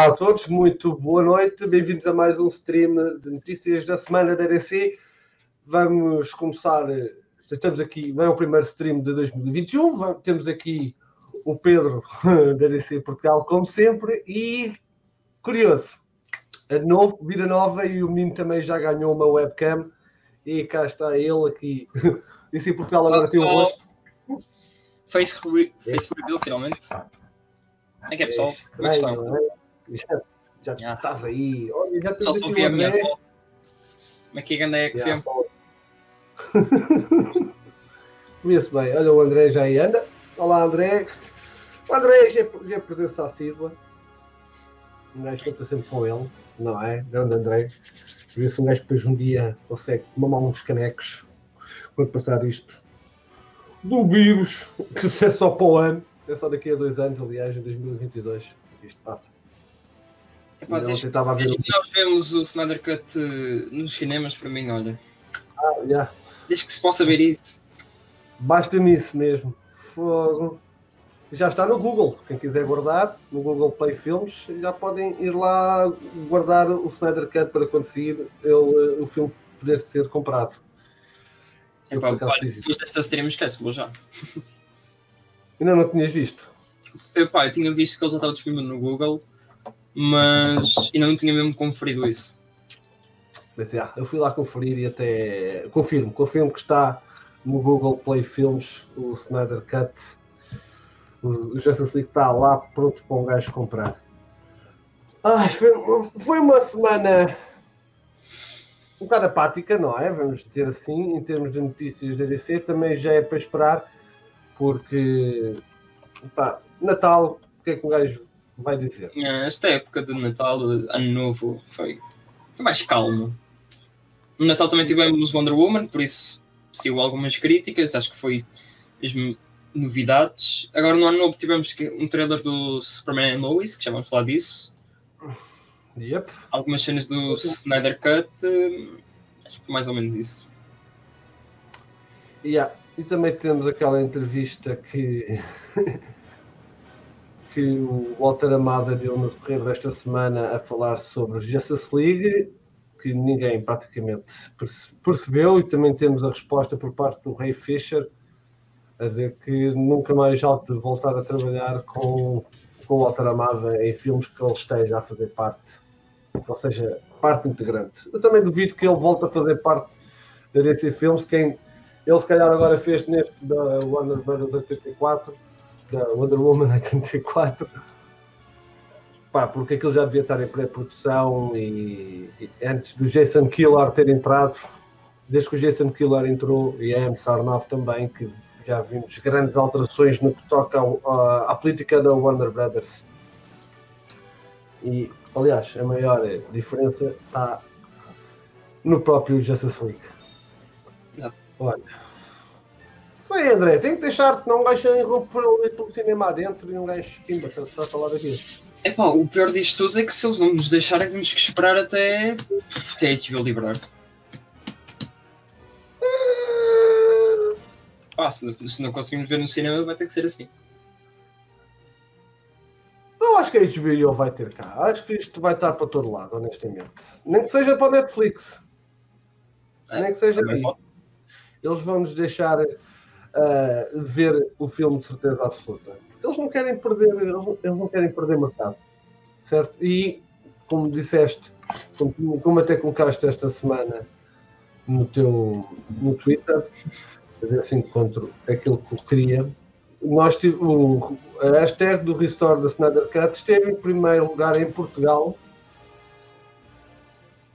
Olá a todos, muito boa noite, bem-vindos a mais um stream de notícias da semana da DC. Vamos começar, estamos aqui, vai o primeiro stream de 2021, temos aqui o Pedro da DC Portugal, como sempre, e curioso, a novo, vida nova, e o menino também já ganhou uma webcam, e cá está ele aqui, DC Portugal agora tem o rosto. Face, re face reveal finalmente. É que é pessoal, como é que estão? Já, já yeah. estás aí. Olha, já Só vi a minha voz. Como é que é é que sempre? Vê-se bem. Olha, o André já aí anda. Olá, André. O André já, já é presença assídua. Um gajo que sempre com ele, não é? Grande André. Vê se um gajo depois um dia consegue mamar uns canecos quando passar isto do vírus, que é só para o ano. É só daqui a dois anos, aliás, em 2022, que isto passa. Epá, desde, desde, desde que nós vemos o Snyder Cut uh, nos cinemas, para mim, olha. Ah, yeah. Desde que se possa ver isso. Basta-me isso mesmo. Fogo. Já está no Google. Quem quiser guardar, no Google Play Filmes, já podem ir lá guardar o Snyder Cut para quando sair ele, o filme poder ser comprado. Epá, olha, depois desta stream, esquece, vou já. Ainda não tinhas visto? Epá, eu tinha visto que ele já estava disponível no Google mas ainda não tinha mesmo conferido isso. Mas, eu fui lá conferir e até confirmo, confirmo que está no Google Play Films o Snyder Cut. O Justice League está lá pronto para um gajo comprar. Ai, foi, foi uma semana um bocado apática, não é? Vamos dizer assim, em termos de notícias da DC, também já é para esperar, porque pá, Natal, o que é que um gajo vai dizer. É, esta época de Natal, Ano Novo, foi, foi mais calmo. No Natal também tivemos Wonder Woman, por isso saiu algumas críticas, acho que foi mesmo novidades. Agora no Ano Novo tivemos um trailer do Superman and Lois, que já vamos falar disso. Yep. Algumas cenas do Snyder Cut, acho que foi mais ou menos isso. Yeah. E também temos aquela entrevista que que o Walter Amada deu no decorrer desta semana a falar sobre Justice League, que ninguém praticamente percebeu, e também temos a resposta por parte do Ray Fisher a dizer que nunca mais de voltar a trabalhar com, com o Walter Amada em filmes que ele esteja a fazer parte, ou seja, parte integrante. Eu também duvido que ele volte a fazer parte da DC Films, quem ele se calhar agora fez neste da Warner Bros. 84 da Wonder Woman 84. Pá, porque aquilo já devia estar em pré-produção e, e, antes do Jason Killer ter entrado, desde que o Jason Killer entrou e a M. Sarnoff também, que já vimos grandes alterações no que toca à política da Warner Brothers. E, aliás, a maior diferença está no próprio Justice League. Olha, Sei, André, tem que deixar, senão um gajo irromper pelo cinema adentro e um gajo timba, está a falar daqui. É pá, o pior disto tudo é que se eles não nos deixarem, temos que esperar até, até a HBO liberar. Ah, se, se não conseguimos ver no cinema, vai ter que ser assim. Não acho que a HBO vai ter cá. Acho que isto vai estar para todo lado, honestamente. Nem que seja para o Netflix. É, Nem que seja aí. Eles vão nos deixar ver o filme de certeza absoluta. Eles não querem perder, eles não querem perder mercado, certo? E como disseste, como, como até colocaste esta semana no teu no Twitter, a ver se encontro aquilo que eu queria. Nós o, a hashtag do Restore da Snyder Cut esteve em primeiro lugar em Portugal.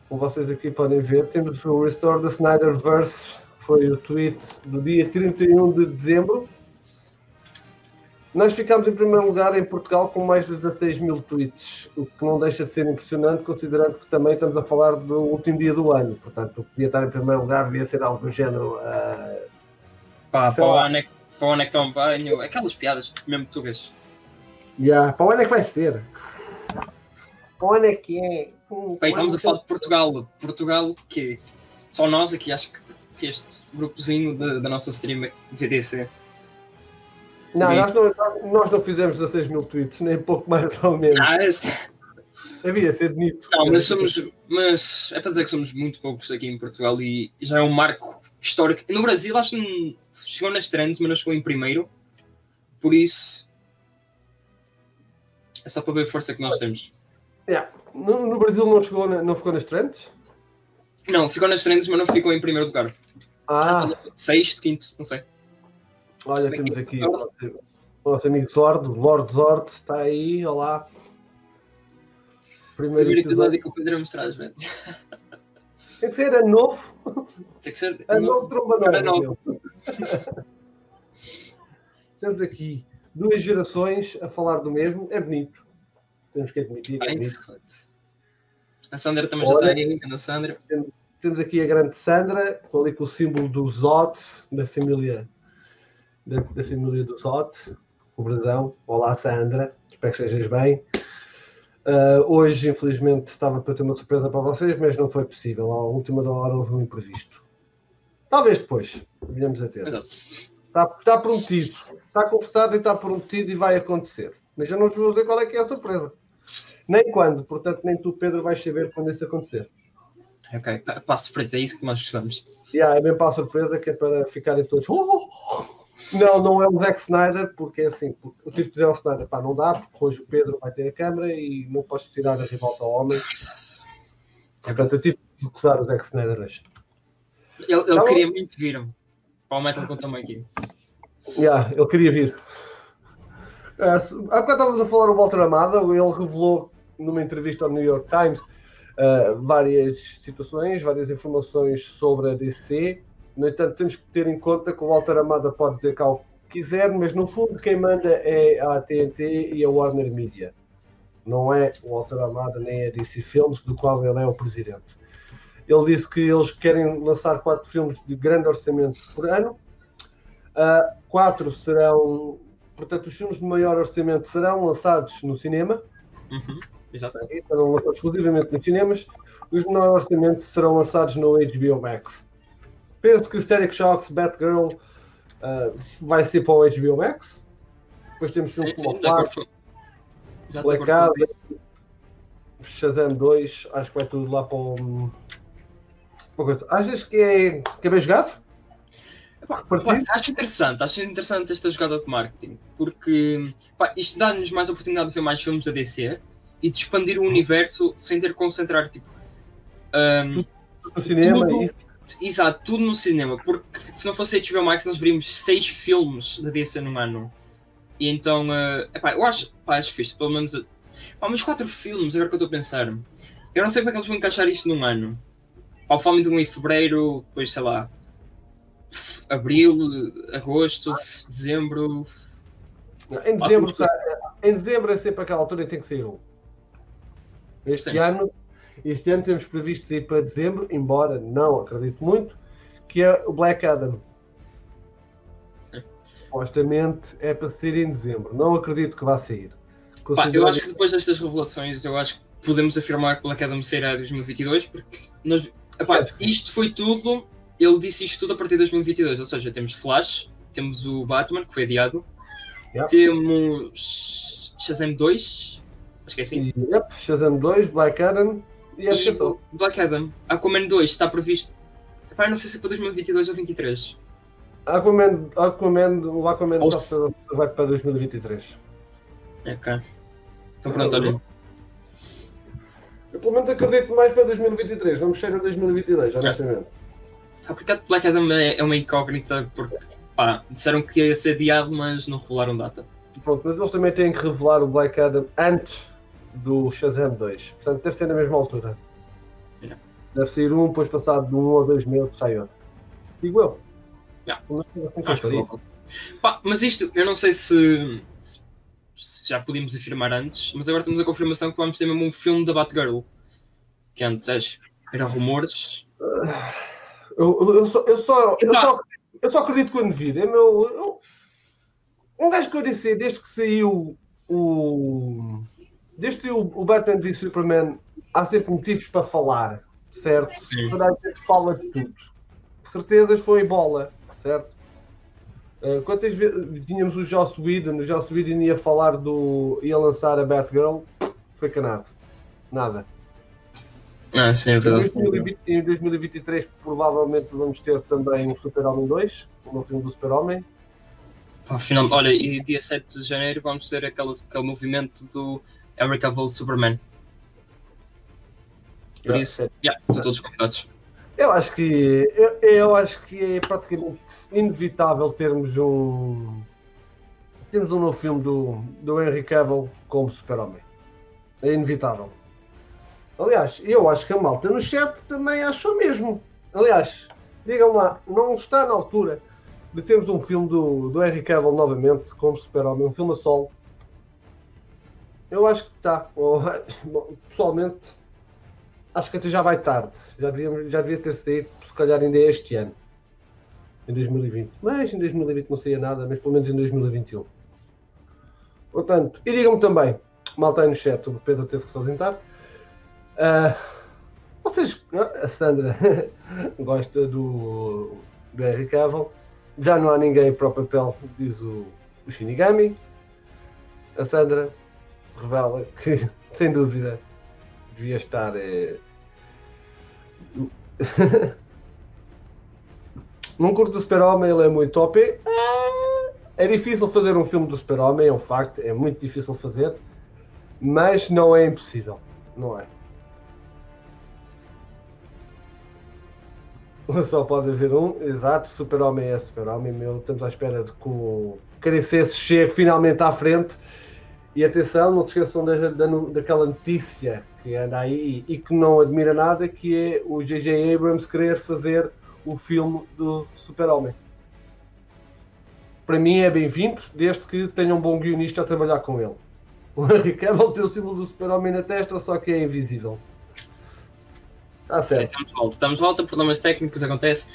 Como vocês aqui podem ver, temos o Restore da Snyderverse foi o tweet do dia 31 de dezembro. Nós ficámos em primeiro lugar em Portugal com mais de 16 mil tweets, o que não deixa de ser impressionante, considerando que também estamos a falar do último dia do ano. Portanto, o que devia estar em primeiro lugar devia ser algo do género. Uh, Pá, para o ano é que estão banho, aquelas piadas mesmo tugas. Yeah, para o ano é que vai ter. Para o ano é que é. Bem, estamos a falar de Portugal. Portugal, que só nós aqui acho que este grupozinho da nossa stream VDC. Não, nós não, nós não fizemos 16 mil tweets, nem pouco mais ou menos. Ah, esse... Havia ser bonito. Não, mas somos. Mas é para dizer que somos muito poucos aqui em Portugal e já é um marco histórico. No Brasil, acho que chegou nas trends, mas não chegou em primeiro. Por isso. É só para ver a força que nós temos. Yeah. No, no Brasil não, chegou não ficou nas trends? Não, ficou nas trends, mas não ficou em primeiro lugar. Ah, Sexto, quinto, não sei. olha, temos aqui o nosso, amigo Zord, Lord Zord, está aí, olá. Primeiro Primeiro episódio. que o Pedro mostrar as vendas. Tem que ser ano novo, Tem que ser. ano novo, tromba Cara nova. novo. meu. Temos aqui duas gerações a falar do mesmo, é bonito. Temos que admitir, é Ah, bonito. interessante. A Sandra também já Olha. está aí, a Sandra. Temos aqui a grande Sandra, com ali com o símbolo do Zot, da família, da, da família do Zot, o brasão. Olá Sandra, espero que estejas bem. Ah, hoje, infelizmente, estava para ter uma surpresa para vocês, mas não foi possível. À última da hora houve um imprevisto. Talvez depois, venhamos a ter. Está, está prometido, está conversado e está prometido e vai acontecer. Mas eu não vos vou dizer qual é que é a surpresa. Nem quando, portanto, nem tu, Pedro, vais saber quando isso acontecer. Ok, pa- passo para dizer isso que nós gostamos. Yeah, é bem para a surpresa que é para ficarem todos. "Oh!" Não, não é o Zack Snyder, porque é assim, porque eu tive que dizer ao Snyder, pá, não dá, porque hoje o Pedro vai ter a câmara e não posso tirar a rivalta ao homem. Portanto, eu tive que acusar o Zack Snyder hoje. Ele, ele bom. queria muito vir para o Metal com também aqui. Yeah, ele queria vir. Se- há bocado estávamos a falar o Walter Amada, ele revelou numa entrevista ao New York Times uh, várias situações, várias informações sobre a DC. No entanto, temos que ter em conta que o Walter Amada pode dizer cá o que quiser, mas no fundo quem manda é a TNT e a Warner Media. Não é o Walter Amada nem a DC Films, do qual ele é o presidente. Ele disse que eles querem lançar quatro filmes de grande orçamento por ano. Uh, quatro serão, portanto, os filmes de maior orçamento serão lançados no cinema, Uhum, Exato. serão lançados exclusivamente nos cinemas. Os de menor orçamento serão lançados no HBO Max. Penso que Static Shocks, Batgirl uh, vai ser para o HBO Max. Depois temos Sim, filmes sim, como acordo Flash, Black Adam. Shazam 2, acho que vai tudo lá para o. Uma coisa. Achas que é, que é jogado? Pá, acho interessante, acho interessante esta jogada de marketing, porque pá, isto dá-nos mais oportunidade de ver mais filmes da DC e de expandir o universo sem ter que concentrar tipo. ahm, No cinema, Tudo- isso. Exato, tudo no cinema, porque se não fosse HBO Max nós veríamos seis filmes da DC num ano. E então, eh, epá, eu acho, pá, acho fixe, pelo menos. Pá, mas quatro filmes, agora que eu estou a pensar. Eu não sei como é que eles vão encaixar isto num ano. De um em fevereiro, depois sei lá. Abril, agosto, dezembro. Em dezembro, em dezembro é sempre aquela altura em que tem que sair um. Este Sim. ano, este ano temos previsto sair para dezembro, embora não acredito muito, que é o Black Adam. Sim. Supostamente é para sair em dezembro. Não acredito que vá sair. Pá, eu acho que depois destas revelações, eu acho que podemos afirmar que Black Adam sairá em 2022, porque nós, epá, isto foi tudo, ele disse isto tudo a partir de 2022, ou seja, temos Flash, temos o Batman, que foi adiado, Yeah. temos Shazam 2, acho que é assim, yep, Shazam 2, Black Adam e acho que é e só. Black Adam. Aquaman 2 está previsto, epá, não sei se é para 2022 ou 2023. Aquaman, Aquaman, o Aquaman Ou só vai para 2023. Ok. Então pronto, olha. Eu pelo menos acredito mais para 2023. Vamos chegar a 2022, honestamente. Tá, porque Black Adam é, é uma incógnita, porque pá, disseram que ia ser adiado, mas não revelaram data. Pronto, mas eles também têm que revelar o Black Adam antes do Shazam 2. Portanto, deve ser na mesma altura. Yeah. Deve sair um, depois passado de um ou dois meses sai outro. Digo eu. Yeah. Acho. Pá, mas isto, eu não sei se, se- se já podíamos afirmar antes, mas agora temos a confirmação que vamos ter mesmo um filme da Batgirl. Que antes era rumores. Eu, eu, eu só, eu, só, eu, só, eu só acredito quando vir. É meu. eu- um gajo que eu disse, desde que saiu o. Desde que o Batman v Superman, há sempre motivos para falar, certo? Sim. Toda a gente fala de tudo. Certezas foi bola, certo? Uh, quantas vezes tínhamos o Joss Whedon, o Joss Whedon ia falar do. ia lançar a Batgirl, foi canado. Nada. Ah, sim, é verdade. 2020 em 2023 provavelmente vamos ter também um Super-Homem 2, um novo filme do Super-Homem. Final- olha, e dia 7 de janeiro vamos ter aquele, aquele movimento do Henry Cavill Superman. Por Já, isso, é. yeah, estão todos convidados. Eu acho que eu, eu acho que é praticamente inevitável termos um temos um novo filme do, do Henry Cavill como Super-Homem. É inevitável. Aliás, eu acho que a malta no chat também achou mesmo. Aliás, digam lá, não está na altura de termos um filme do, do Henry Cavill novamente como Super-Homem, um filme a solo. Eu acho que está. Pessoalmente, acho que até já vai tarde. Já devia, já devia ter saído, se calhar ainda é este ano. Em 2020. Mas em 2020 não saía nada, mas pelo menos em 2021. Portanto, e digam-me também, malta aí no chat, o Pedro teve que se ausentar. Ah, vocês, a Sandra gosta do, do Henry Cavill. Já não há ninguém para o papel, diz o, o Shinigami. A Sandra revela que, sem dúvida, devia estar. eh, Não curto o Super-Homem, ele é muito OP. Ah, É difícil fazer um filme do Super-Homem, é um facto, é muito difícil fazer, mas não é impossível, não é? Só pode haver um, exato, Super-Homem é Super-Homem, meu, estamos à espera de que o Caricesse chegue finalmente à frente. E atenção, não te esqueçam da, da, daquela notícia que anda aí e que não admira nada, que é o J.J. Abrams querer fazer o filme do Super-Homem. Para mim é bem-vindo, desde que tenha um bom guionista a trabalhar com ele. O Henry Cavill tem o símbolo do Super-Homem na testa, só que é invisível. Ok, certo. estamos de volta. Estamos de volta, problemas técnicos acontece.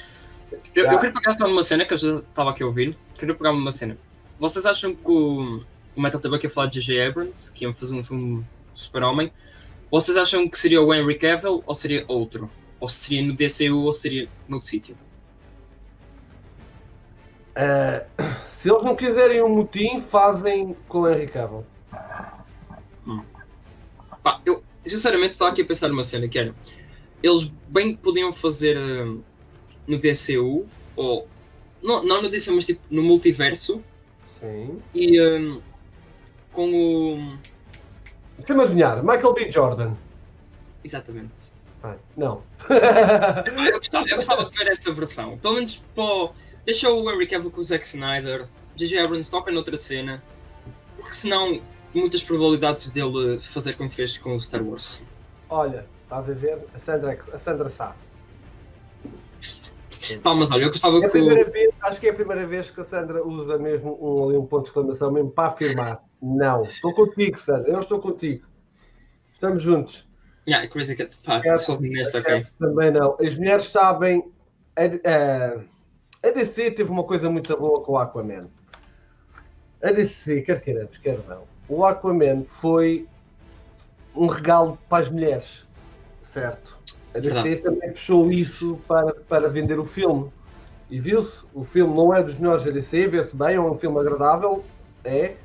Eu, Já. eu queria pegar só numa cena que eu já estava aqui a ouvir. Queria pegar numa cena. Vocês acham que o, o Metal esteve aqui a falar de J.J. Abrams, que iam fazer um filme do Super-Homem? Vocês acham que seria o Henry Cavill ou seria outro? Ou seria no DCU ou seria noutro sítio? Eh, se eles não quiserem um motim, fazem com o Henry Cavill. Pá, eu sinceramente estava aqui a pensar numa cena que era. Eles bem que podiam fazer hum, no DCU, ou. Não, não no DCU, mas tipo no multiverso, Sim. e hum, com o. Deixa-me adivinhar, Michael B. Jordan. Exatamente. Ai, não. Eu gostava, eu gostava de ver essa versão. Pelo menos pô, deixa o Henry Cavill com o Zack Snyder, J.J. Abrams toca noutra cena, porque senão muitas probabilidades dele fazer como fez com o Star Wars. Olha, estás a ver? A Sandra, a Sandra sabe. Pá, mas olha, eu gostava É que vez, acho que é a primeira vez que a Sandra usa mesmo um, ali um ponto de exclamação, mesmo para afirmar. Não, estou contigo, Sandra, eu estou contigo. Estamos juntos. Yeah, Crazy Cat. Pá, É, sozinho nesta, ok. Também não. As mulheres sabem. A, a, a DC teve uma coisa muito boa com o Aquaman. A DC, quer queiramos, quer não. O Aquaman foi um regalo para as mulheres, certo? A DC também puxou isso para, para vender o filme. E viu-se, o filme não é dos melhores da DC, vê-se bem, é um filme agradável, é.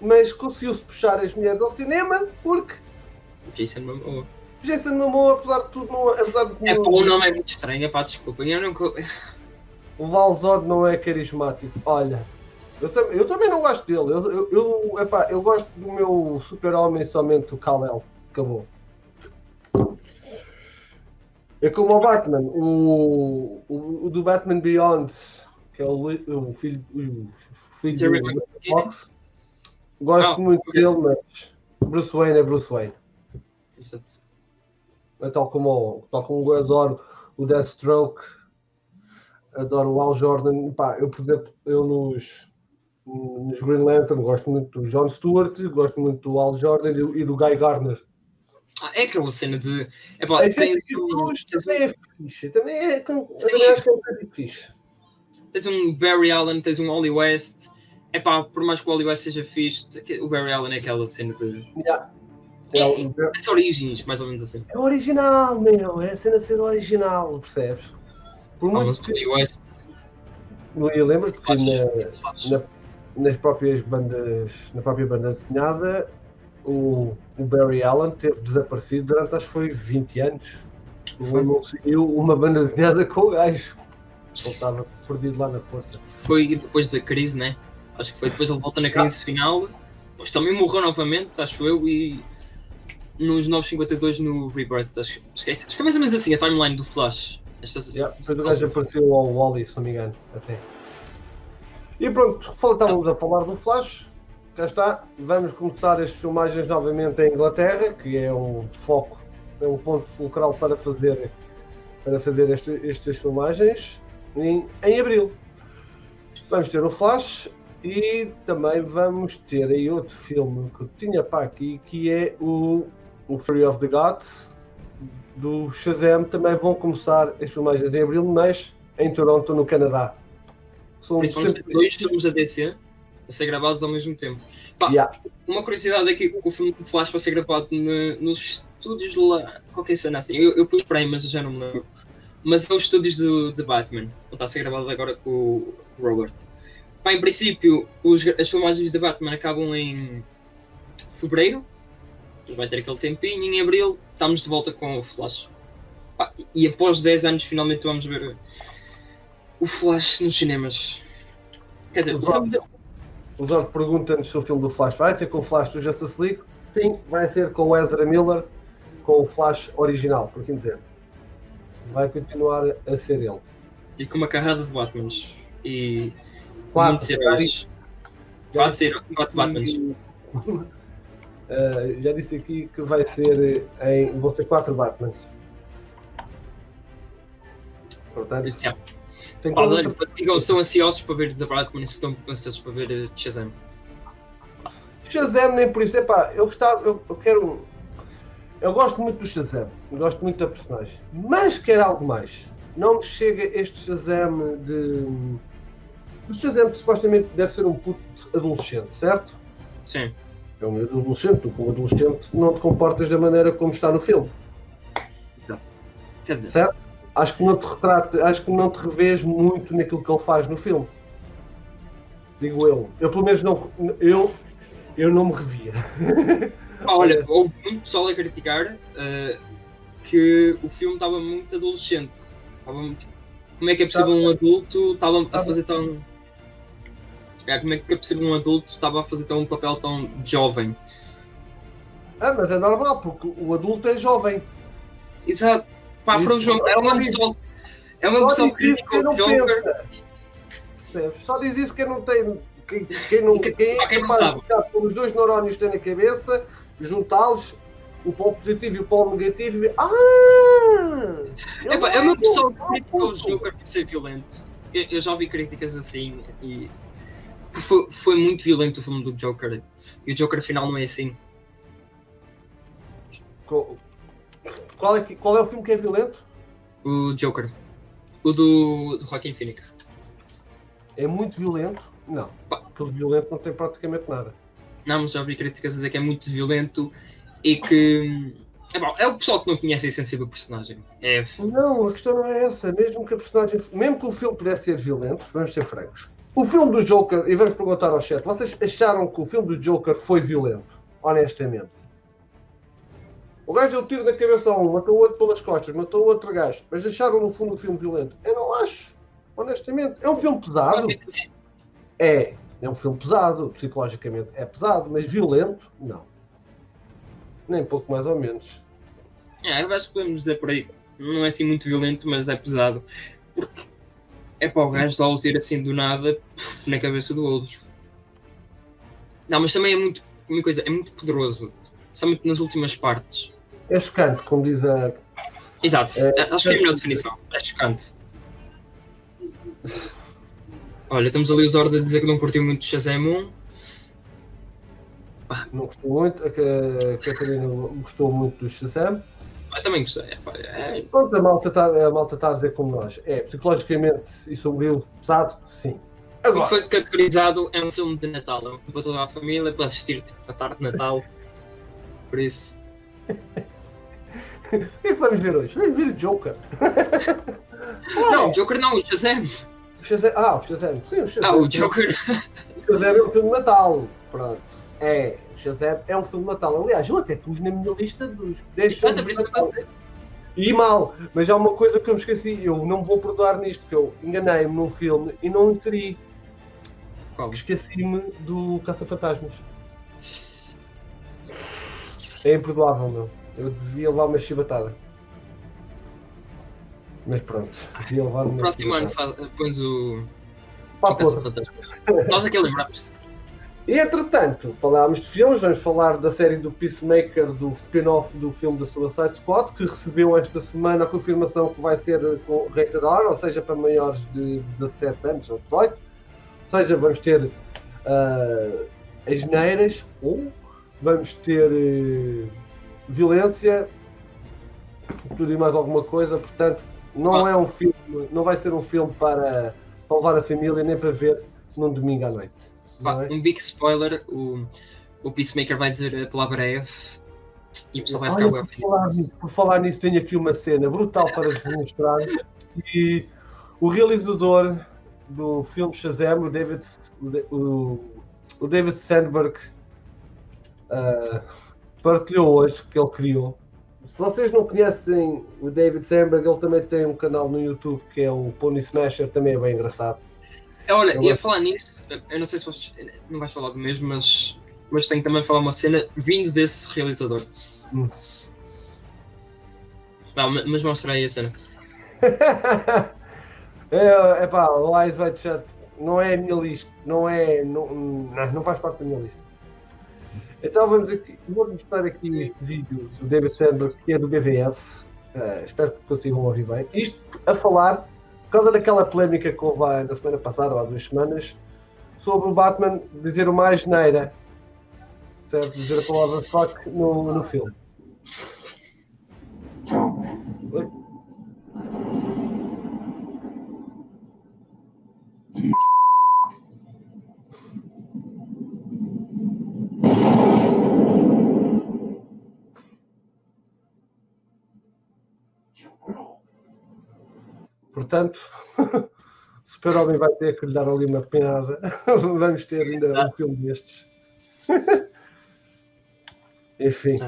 Mas conseguiu-se puxar as mulheres ao cinema porque Jason Momoa. Jason Momoa, apesar de tudo, não, apesar de É, pá, o nome é muito estranho, é pá, desculpem. Eu nunca. O Valzod não é carismático. Olha, eu, tam- eu também não gosto dele. Eu, eu, eu, epá, eu gosto do meu super-homem somente o Kal-El. Acabou. É como o Batman. O, o, o do Batman Beyond, que é o, o filho, o filho do McGinnis. Gosto muito dele, mas Bruce Wayne é Bruce Wayne. Exato. É tal como, tal como eu adoro o Deathstroke, adoro o Al Jordan. Pá, eu, por exemplo, eu nos, nos Green Lantern gosto muito do John Stewart, gosto muito do Al Jordan e do, e do Guy Gardner. Ah, é aquela cena de. É tens, um, fixe, também é fixe. Também é, Sim. também acho que é um bocadinho fixe. tens um Barry Allen, tens um Wally West. É pá, por mais que o Wally West seja fixe, o Barry Allen é aquela cena de. Yeah. É, É, é, origens, mais ou menos assim. é original, meu. É a cena ser original, percebes? Por Ah, muito que. Wally West. Eu lembro-te que na, na- nas próprias bandas, na própria banda desenhada, o, o Barry Allen teve desaparecido durante acho que foi 20 anos. Foi. Não seguiu uma banda desenhada com o gajo. Ele estava perdido lá na força. Foi depois da crise, né? Acho que foi depois ele volta na crise final. Depois também morreu novamente, acho eu, e nos 952 no Rebirth. Acho, esquece, acho que é mais ou menos assim a timeline do Flash. Estas, Yeah, depois o gajo apareceu ao Wally, se não me engano. Até. E pronto, estávamos a falar do Flash. Cá está. Vamos começar as filmagens novamente em Inglaterra, que é um foco, é um ponto fulcral para fazer, para fazer este- estas filmagens em, em abril. Vamos ter o Flash e também vamos ter aí outro filme que eu tinha para aqui, que é o, o Fury of the Gods, do Shazam também vão começar as filmagens em abril, mas em Toronto, no Canadá. São Principalmente dois filmes da DC a ser gravados ao mesmo tempo. Pá, Yeah. Uma curiosidade aqui, o filme do Flash vai ser gravado nos estúdios de lá, qualquer cena assim. Eu, eu pus para aí, mas eu já não me lembro. Mas é os estúdios do, de Batman. Está a ser gravado agora com o Robert. Pá, em princípio, os- as filmagens de Batman acabam em fevereiro. Vai ter aquele tempinho. Em abril, estamos de volta com o Flash. Pá, e após 10 anos, finalmente vamos ver o Flash nos cinemas. Quer dizer, o filme O Jorge pergunta-nos se o filme do Flash vai ser com o Flash do Justice League. Sim, vai ser com o Ezra Miller, com o Flash original, por assim dizer. Vai continuar a ser ele. e com uma carrada de Batmans. E Quatro, muitos heróis. Já Quatro, quatro Batmans. aqui- Uh, já disse aqui que vai ser em. vão ser quatro Batmans. Portanto, isso. Tem Pá, digam estão ansiosos para ver The Batman e estão ansiosos para ver eh, Shazam. Shazam nem por isso. Epá, eu gostava, eu, eu quero. Eu gosto muito do Shazam, gosto muito da personagem, mas quero algo mais. Não me chega este Shazam de. O Shazam que supostamente deve ser um puto adolescente, certo? Sim. É um adolescente, tu como adolescente não te comportas da maneira como está no filme, Quer dizer, certo? Acho que não te retrata, acho que não te revês muito naquilo que ele faz no filme. Digo eu. Eu pelo menos não. Eu, eu não me revia. pá, olha, houve muito pessoal a criticar eh, que o filme estava muito adolescente. Estava muito... Como é que é possível um adulto estava a fazer tão. É, como é que é possível um adulto estava a fazer tão um papel tão jovem? Ah, mas é normal, porque o adulto é jovem. Exato. É o. É o mesmo Só pessoal que diz isso critica quem o não Joker. Só diz isso quem não tem. Quem, quem não, Que- quem é quem capaz de ficar com os dois neurónios que tem na cabeça, juntá-los, o polo positivo e o polo negativo e. Ah! eu É, é uma era pessoa que um criticou o puto. Joker por ser violento. Eu, eu já ouvi críticas assim e foi, foi muito violento o filme do Joker. E o Joker afinal não é assim. Co- Qual é, que- qual é o filme que é violento? O Joker. O do, do Joaquin Phoenix. É muito violento? Não. Pá. Aquele violento não tem praticamente nada. Não, mas já ouvi críticas a dizer que é muito violento e que. É, bom, é o pessoal que não conhece a essência do personagem. É, Não, a questão não é essa. Mesmo que a personagem. Mesmo que o filme pudesse ser violento, vamos ser francos. O filme do Joker, e vamos perguntar ao chat, vocês acharam que o filme do Joker foi violento? Honestamente. O gajo deu tiro na cabeça a um, matou o outro pelas costas, matou o outro gajo. Mas acharam no fundo o filme violento? Eu não acho. Honestamente. É um filme pesado. É. É um filme pesado. Psicologicamente é pesado, mas violento? Não. Nem pouco mais ou menos. É, eu acho que podemos dizer por aí. Não é assim muito violento, mas é pesado. Porque é para o gajo dar o tiro assim do nada puf, na cabeça do outro. Não, mas também é muito. Uma coisa, é muito poderoso. Somente nas últimas partes. É chocante, como diz a, Exato, É, acho que é a melhor definição. É chocante. Olha, estamos ali os Zorda a dizer que não curtiu muito Shazam 1. Não gostou muito, a Ca- a Catarina gostou muito do Shazam. Eu também gostei. É, é, Pronto, a malta está a dizer como nós. É psicologicamente e sombrio, pesado, sim. Como Agora, foi categorizado, é um filme de Natal. É um filme para toda a família, para assistir tipo, à tarde de Natal. Por isso. o que é que vamos ver hoje? Vamos ver o Joker. Não, o Joker não, o Shazam. O Shazam. Ah, o Shazam. Sim, o Shazam. Ah, o Joker. O Shazam é um filme de Natal. Pronto. é Shazam é um filme de Natal. Aliás, eu até pus na minha lista dos 10 Exato, filmes é por isso que. E mal, mas há uma coisa que eu me esqueci, eu não me vou perdoar nisto, que eu enganei-me num filme e não inseri. Qual? Esqueci-me do Caça-Fantasmas. É imperdoável, meu. Eu devia levar uma chibatada. Mas pronto, devia levar uma próximo ano chibatada. pões o. Pá. Nós aqui lembramos. E entretanto, falámos de filmes, vamos falar da série do Peacemaker, do spin-off do filme da Suicide Squad, que recebeu esta semana a confirmação que vai ser com rated R, ou seja, para maiores de 17 anos ou 18. Ou seja, vamos ter uh, asneiras ou vamos ter eh, violência, tudo e mais alguma coisa, portanto, não Ah. é um filme, não vai ser um filme para, para levar a família nem para ver num domingo à noite. É? um big spoiler: o, o Peacemaker vai dizer a palavra F e o pessoal vai Olha, ficar por, bem falar, por falar nisso, tenho aqui uma cena brutal para vos mostrar. E o realizador do filme Shazam, o David, o, o David Sandberg, ah, partilhou hoje que ele criou. Se vocês não conhecem o David Sandberg, ele também tem um canal no YouTube que é o Pony Smasher, também é bem engraçado. Olha, Eu ia gosto. falar nisso, eu não sei se vocês. Não vais falar do mesmo, mas, mas tenho também a falar uma cena vindo desse realizador. Hum. Não, ma- mas mostra aí a cena. é, epá, o Eyes Wide Shut não é a minha lista, não é, não, não faz parte da minha lista. Então vamos aqui, vou mostrar aqui vídeos do David Sandberg, que é do BVS, Eh, espero que consigam ouvir bem. Isto a falar, por causa daquela polémica que houve na semana passada, ou há duas semanas, sobre o Batman dizer uma asneira, certo? Dizer a palavra fuck no, no filme. Oi? Portanto, o Super-Homem vai ter que lhe dar ali uma penada. Vamos ter ainda um filme destes. Enfim.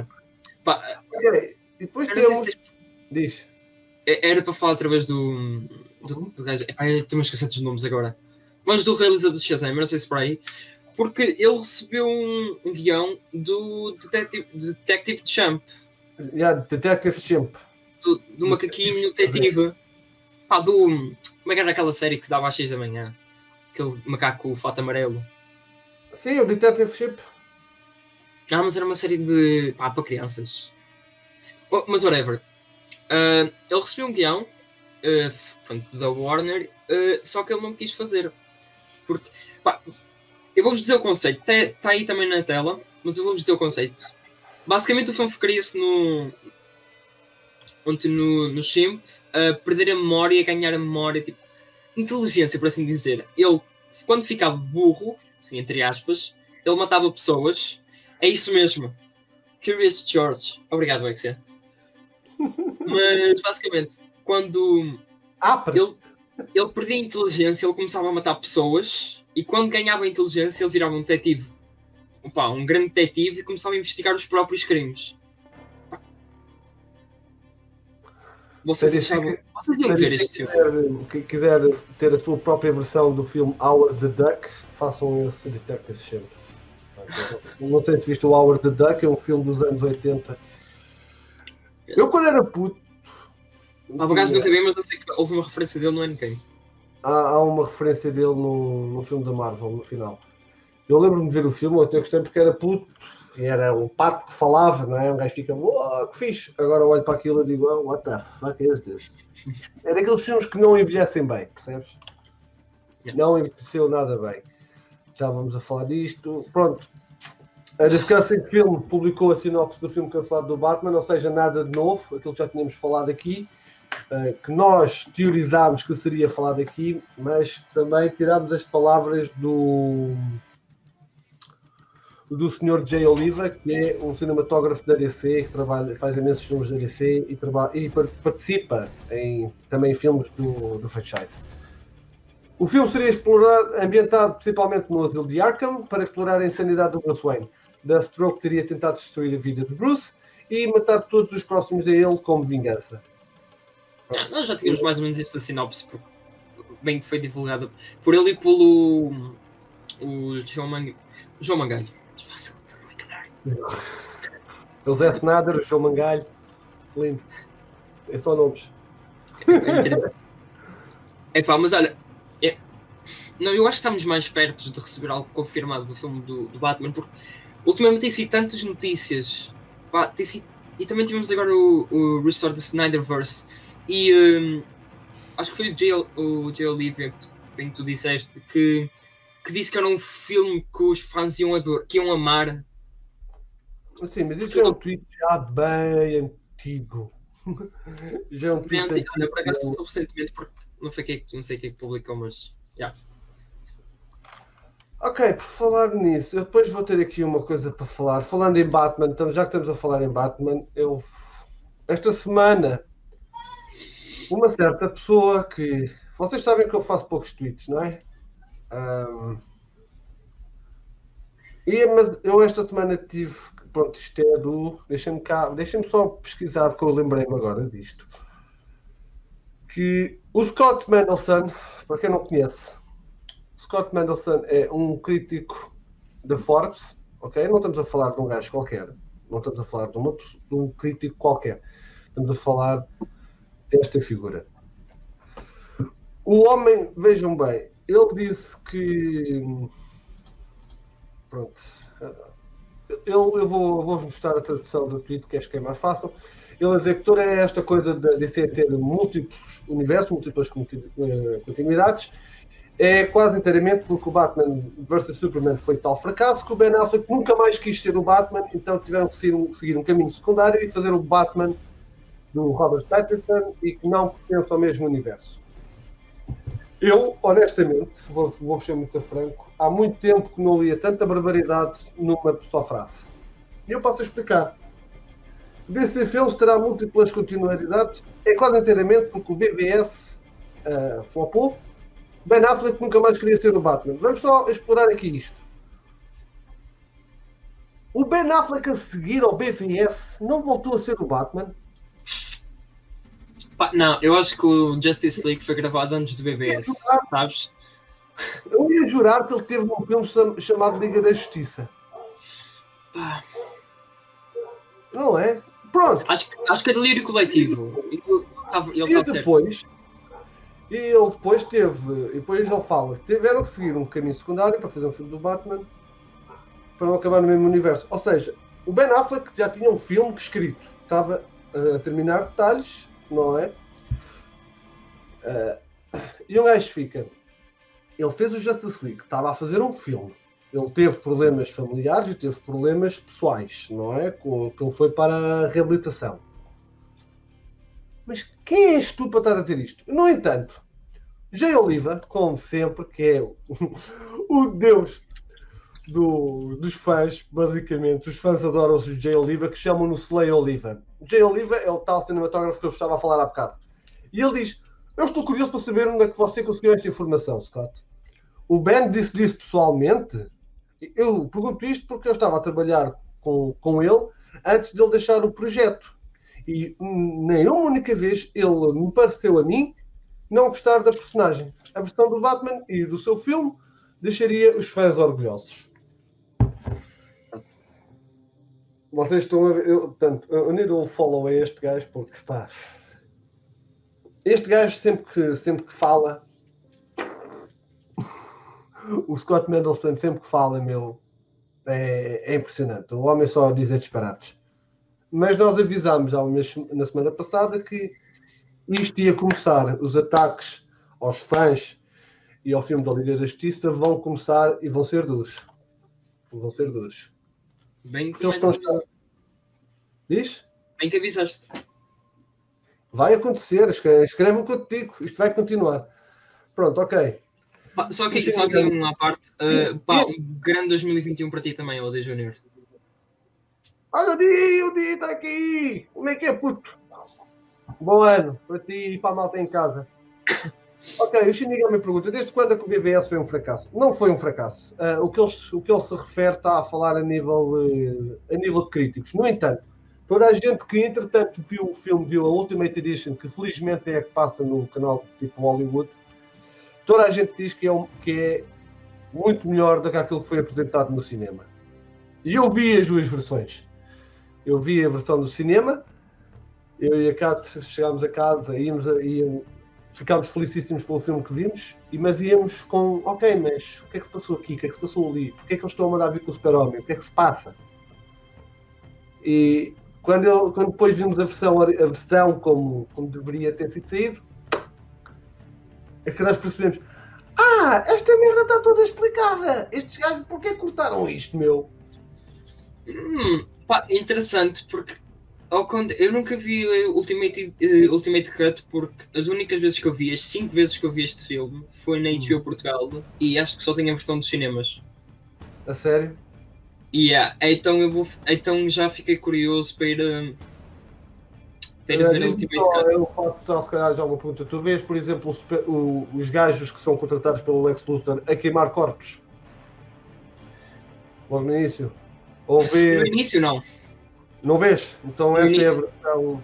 Pá, Ok, E depois temos. se tens- Diz. é- era para falar outra vez do. do, do gajo. Epá, estou-me a esquecer dos nomes agora. Mas do realizador do Shazam, não sei se por aí. Porque ele recebeu um, um guião do Detective, Detective Champ. Yeah, Detective Chimp. do, do macaquinho detetive. Pá, do. Como é que era aquela série que dava às 6 da manhã? Aquele macaco fato amarelo. Sim, o Detective Chimp. Ah, mas era uma série de. pá, para crianças. Oh, mas whatever. Ah, ele recebeu um guião f- pronto, da Warner, ah, só que ele não quis fazer. Porque. pá, eu vou-vos dizer o conceito. Está aí também na tela, mas eu vou-vos dizer o conceito. Basicamente o filme focaria-se no. Ontem no, no Chimp, a perder a memória, ganhar a memória, tipo, inteligência, por assim dizer. Ele, quando ficava burro, assim, entre aspas, ele matava pessoas. É isso mesmo. Curious George. Obrigado, Exia. Mas, basicamente, quando Ah, ele, ele perdia a inteligência, ele começava a matar pessoas, e quando ganhava a inteligência, ele virava um detetive. Opa, um grande detetive e começava a investigar os próprios crimes. Vocês achavam. fica- Vocês iam ver este filme? quem quiser ter a sua própria versão do filme Howard the Duck, façam esse Detective Chimp. Não sei se viste o Howard the Duck, é um filme dos anos 80. Eu quando era puto. Por acaso nunca vi, mas eu sei que houve uma referência dele no Endgame. há, há uma referência dele no, no filme da Marvel, no final. Eu lembro-me de ver o filme, eu até gostei porque era puto, era o pato que falava, não é? Um gajo fica, uau, que fixe. Agora olho para aquilo e digo, oh, what the fuck is this? É daqueles filmes que não envelhecem bem, percebes? Yeah. Não envelheceu nada bem. Estávamos a falar disto. Pronto. A Discussing Film publicou a sinopse do filme cancelado do Batman, ou seja, nada de novo, aquilo que já tínhamos falado aqui, eh, que nós teorizámos que seria falado aqui, mas também tirámos as palavras do do Sr. Jay Oliva, que é um cinematógrafo da DC, que trabalha, faz imensos filmes da DC e, traba- e par- participa em também filmes do, do franchise. O filme seria ambientado principalmente no asilo de Arkham, para explorar a insanidade do Bruce Wayne. Deathstroke teria tentado destruir a vida de Bruce e matar todos os próximos a ele como vingança. Ah, nós já tínhamos mais ou menos esta sinopse, porque bem que foi divulgada por ele e pelo o João. João Mangalho. Fácil, não me enganar. José Snader, João Mangalho, lindo. É só nomes. É pá, mas olha, é... não, eu acho que estamos mais perto de receber algo confirmado do filme do, do Batman, porque ultimamente tem sido tantas notícias, pá, tem sido... e também tivemos agora o, o Restore the Snyderverse, e um, acho que foi o Jay, o Olivia, que, bem que tu disseste, que, que disse que era um filme que os fãs iam, ador, que iam amar. Sim, mas isso é um tweet já bem antigo. já é um tweet Bem, antigo. olha, por acaso soube recentemente, porque não, foi não sei quem é que publicou, mas. Yeah. Ok, por falar nisso, eu depois vou ter aqui uma coisa para falar. Falando em Batman, então, já que estamos a falar em Batman, eu esta semana uma certa pessoa que vocês sabem que eu faço poucos tweets, não é? Ahm, e, mas eu esta semana tive, pronto, isto é do, deixem-me cá, deixem-me só pesquisar porque eu lembrei-me agora disto. Que o Scott Mendelson, para quem não conhece, Scott Mendelson é um crítico da Forbes, ok? Não estamos a falar de um gajo qualquer, não estamos a falar de, uma, de um crítico qualquer, estamos a falar desta figura. O homem, vejam bem, ele disse que. Pronto. Ele, eu vou, vou mostrar a tradução do tweet, que acho que é mais fácil. Ele a dizer que toda esta coisa de DC ter múltiplos universos, múltiplas eh, continuidades, é quase inteiramente porque o Batman vs Superman foi tal fracasso que o Ben Affleck nunca mais quis ser o Batman, então tiveram que seguir um, seguir um caminho secundário e fazer o Batman do Robert Pattinson e que não pertence ao mesmo universo. Eu, honestamente, vou, vou ser muito franco, há muito tempo que não lia tanta barbaridade numa só frase. E eu posso explicar. DC Filmes terá múltiplas continuidades, é quase inteiramente porque o BVS ah, flopou. Ben Affleck nunca mais queria ser o Batman. Vamos só explorar aqui isto. O Ben Affleck a seguir ao BVS não voltou a ser o Batman. Não, eu acho que o Justice League foi gravado antes do BBS, sabes? Eu ia jurar que ele teve num filme cham- chamado Liga da Justiça. Pá, Não é? Pronto. acho, que- acho que é delírio coletivo. Ele ele E depois, e ele depois teve, e depois ele fala que tiveram que seguir um caminho secundário para fazer um filme do Batman para não acabar no mesmo universo. Ou seja, o Ben Affleck já tinha um filme escrito, estava a terminar detalhes, não é? Ah, e o gajo fica. Ele fez o Justice League, estava a fazer um filme. Ele teve problemas familiares e teve problemas pessoais, não é? Que ele foi para a reabilitação. Mas quem és tu para estar a dizer isto? No entanto, Jay Oliva, como sempre, que é o, o deus do- dos fãs, basicamente, os fãs adoram o Jay Oliva, que chamam-no Slay Oliva. Jay Oliva é o tal cinematógrafo que eu estava a falar há bocado. E ele diz: Eu estou curioso para saber onde é que você conseguiu esta informação, Scott. O Ben disse-lhe isso pessoalmente. Eu pergunto isto porque eu estava a trabalhar com, com ele antes de ele deixar o projeto. E hum, nem uma única vez ele me pareceu a mim não gostar da personagem. A versão do Batman e do seu filme deixaria os fãs orgulhosos. Vocês estão a ver. Eu, portanto, eu nem dou follow a este gajo porque, pá. Este gajo sempre que, sempre que fala. o Scott Mendelson sempre que fala, meu. É, é impressionante. O homem só diz disparates. Mas nós avisámos há um mês, na semana passada que isto ia começar. Os ataques aos fãs e ao filme da Liga da Justiça vão começar e vão ser duros. Vão ser duros. Bem, Porque eles bem, estão. Diz? bem que avisaste. Vai acontecer, escreve, o que eu te digo, isto vai continuar. Pronto, ok. Pá, Só que, só que uma parte. uh, pá, um grande 2021 para ti também, Ode Júnior. Olha o Di, o Di está aqui! Como é que é, puto? Bom ano para ti e para a malta em casa. Ok, o Shinigami pergunta: desde quando é que o BVS foi um fracasso? Não foi um fracasso. Uh, o, que ele, o que ele se refere está a falar a nível, uh, a nível de críticos. No entanto, toda a gente que entretanto viu o filme, viu a Ultimate Edition, que felizmente é a que passa no canal tipo Hollywood, toda a gente diz que é, um, que é muito melhor do que aquilo que foi apresentado no cinema. E eu vi as duas versões. Eu vi a versão do cinema, eu e a Kat chegámos a casa, íamos, a, íamos ficámos felicíssimos pelo filme que vimos, mas íamos com, ok, mas o que é que se passou aqui? O que é que se passou ali? Porquê é que eles estão a mandar vir com o super-homem? O que é que se passa? E quando, eu, quando depois vimos a versão, a versão como, como deveria ter sido saído, é que nós percebemos, ah, esta merda está toda explicada. Estes gajos, porquê cortaram isto, meu? Hum, pá, interessante, porque ao eu nunca vi Ultimate, uh, Ultimate Cut porque as únicas vezes que eu vi, as 5 vezes que eu vi este filme, foi na HBO hum. Portugal e acho que só tem a versão dos cinemas. A sério? Yeah, então eu vou, então já fiquei curioso para ir, uh, para ver Ultimate Cut. Eu faço se calhar já uma pergunta. Tu vês, por exemplo, os, o, os gajos que são contratados pelo Lex Luthor a queimar corpos? Logo no início? Ou. No início não. Não vês? Então essa é a versão.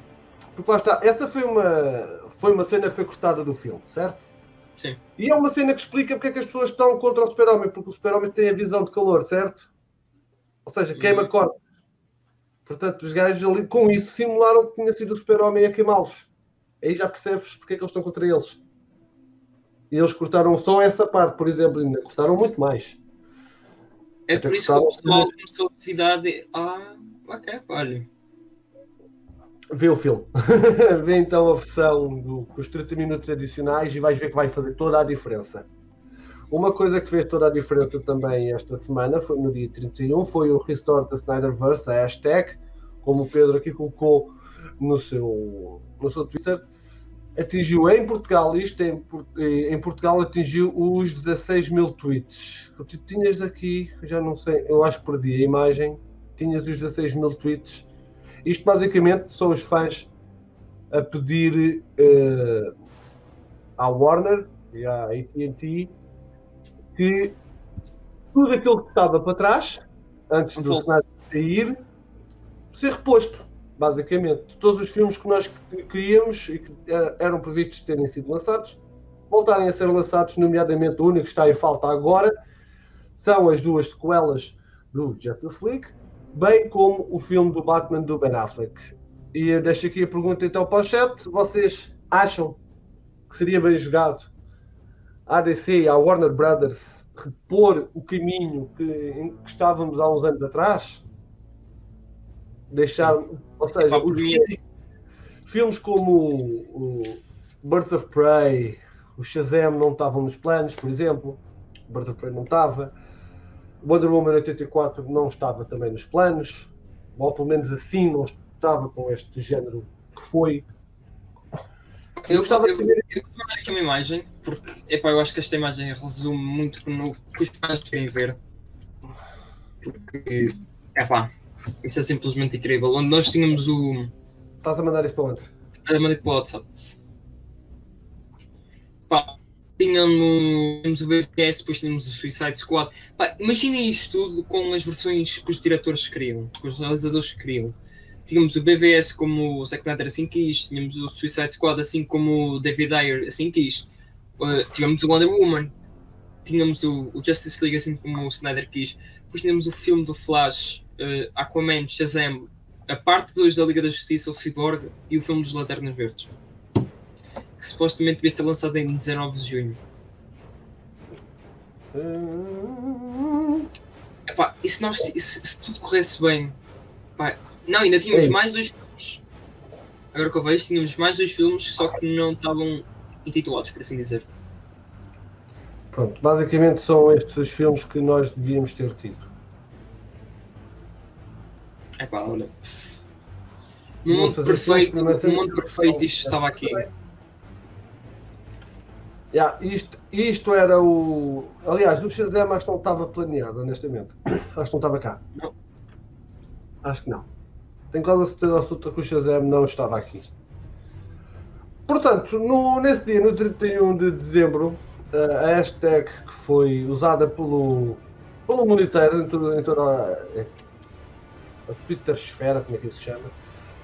Porque lá está, essa foi uma, foi uma cena que foi cortada do filme, certo? Sim. E é uma cena que explica porque é que as pessoas estão contra o super-homem, porque o super-homem tem a visão de calor, certo? Ou seja, queima uhum. corpos. Portanto, os gajos ali, com isso simularam que tinha sido o super-homem a queimá-los. Aí já percebes porque é que eles estão contra eles. E eles cortaram só essa parte, por exemplo, ainda cortaram muito mais. É Até por isso que o pessoal começou a duvidar de. Ah, Olha. Vê o filme. Vê então a versão do, com os 30 minutos adicionais e vais ver que vai fazer toda a diferença. Uma coisa que fez toda a diferença também esta semana, foi no dia 31, foi o Restore the Snyderverse, a hashtag, como o Pedro aqui colocou no seu, no seu Twitter, atingiu em Portugal, isto em, em Portugal atingiu os 16 mil tweets. Tu tinhas daqui, já não sei, eu acho que perdi a imagem, tinhas os 16 mil tweets. Isto basicamente são os fãs a pedir uh, à Warner e à AT&T que tudo aquilo que estava para trás, antes do cenário sair, ser reposto, basicamente. Todos os filmes que nós queríamos e que eram previstos terem sido lançados, voltarem a ser lançados, nomeadamente o único que está em falta agora, são as duas sequelas do Justice League, bem como o filme do Batman do Ben Affleck. E deixo aqui a pergunta então para o chat: vocês acham que seria bem jogado a ADC e a Warner Brothers repor o caminho que, em que estávamos há uns anos atrás? Deixar, Sim. ou seja, os filmes, filmes como o, o Birds of Prey, o Shazam não estavam nos planos, por exemplo. Birds of Prey não estava Wonder Woman 84 não estava também nos planos, ou pelo menos assim não estava com este género que foi. Eu, gostava eu, de ver... eu, aqui uma imagem, porque epá, eu acho que esta imagem resume muito no que os fãs querem ver. Porque, epá, isso é simplesmente incrível. Onde nós tínhamos o. Estás a mandar isso para onde? A mandar para o WhatsApp. Pá, tínhamos o BVS, depois tínhamos o Suicide Squad. imaginem isto tudo com as versões que os diretores queriam, que os realizadores queriam. Tínhamos o BVS como o Zack Snyder assim quis, tínhamos o Suicide Squad assim como o David Ayer assim quis, uh, tínhamos o Wonder Woman, tínhamos o, o, Justice League assim como o Snyder quis, depois tínhamos o filme do Flash, uh, Aquaman, Shazam, a parte 2 da Liga da Justiça, o Cyborg e o filme dos Lanternas Verdes que supostamente devia ser lançado em 19 de junho. Epá, e se, nós, se, se tudo corresse bem? Epá, não, ainda tínhamos Ei. mais dois filmes. Agora que eu vejo, tínhamos mais dois filmes, só que não estavam intitulados, por assim dizer. Pronto, basicamente são estes os filmes que nós devíamos ter tido. Epá, olha. No mundo perfeito, no mundo perfeito isto estava aqui. Yeah, isto, isto era o. Aliás, o Shazam acho que não estava planeado, honestamente. Acho que não estava cá. Não. Acho que não. Tenho quase a certeza absoluta que o Shazam não estava aqui. portanto, no, nesse dia, no 31 de dezembro, uh, a hashtag que foi usada pelo, pelo mundo inteiro, em toda, em toda a, a Twitter esfera, como é que isso se chama,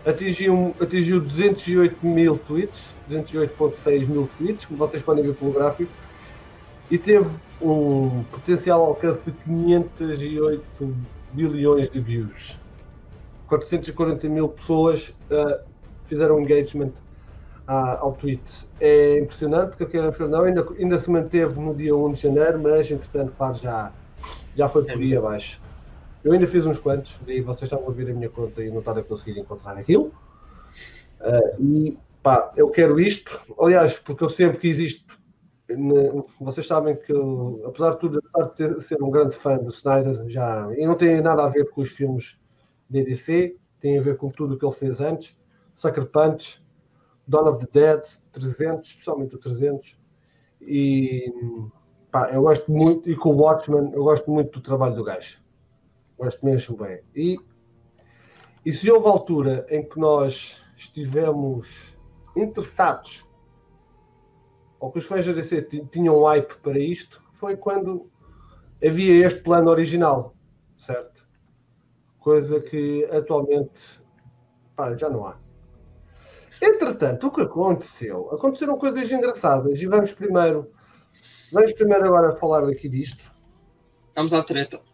atingiu, atingiu 208 mil tweets, 208.6 mil tweets, como vocês podem ver pelo gráfico, e teve um potencial alcance de 508 bilhões de views. 440 mil pessoas uh, fizeram engagement uh, ao tweet. É impressionante, que eu quero não, ainda, ainda se manteve no dia 1 de janeiro, mas entretanto já, já foi por aí abaixo. Eu ainda fiz uns quantos, daí vocês estavam a ver a minha conta e não estavam a conseguir encontrar aquilo. Uh, e pá, eu quero isto, aliás, porque eu sempre quis isto. Vocês sabem que, eu, apesar de tudo, apesar de ter, ser um grande fã do Snyder, já, e não tem nada a ver com os filmes da DC, tem a ver com tudo o que ele fez antes. Sucker Punch, Dawn of the Dead, 300, especialmente o 300. E pá, eu gosto muito, e com o Watchmen, eu gosto muito do trabalho do gajo. Gosto mesmo bem. E, e se houve altura em que nós estivemos interessados, ou que os fãs da DC tinham hype para isto, foi quando havia este plano original, certo? Coisa que atualmente pá, já não há. Entretanto, o que aconteceu? Aconteceram coisas engraçadas e vamos primeiro, vamos primeiro agora falar daqui disto. Vamos à treta.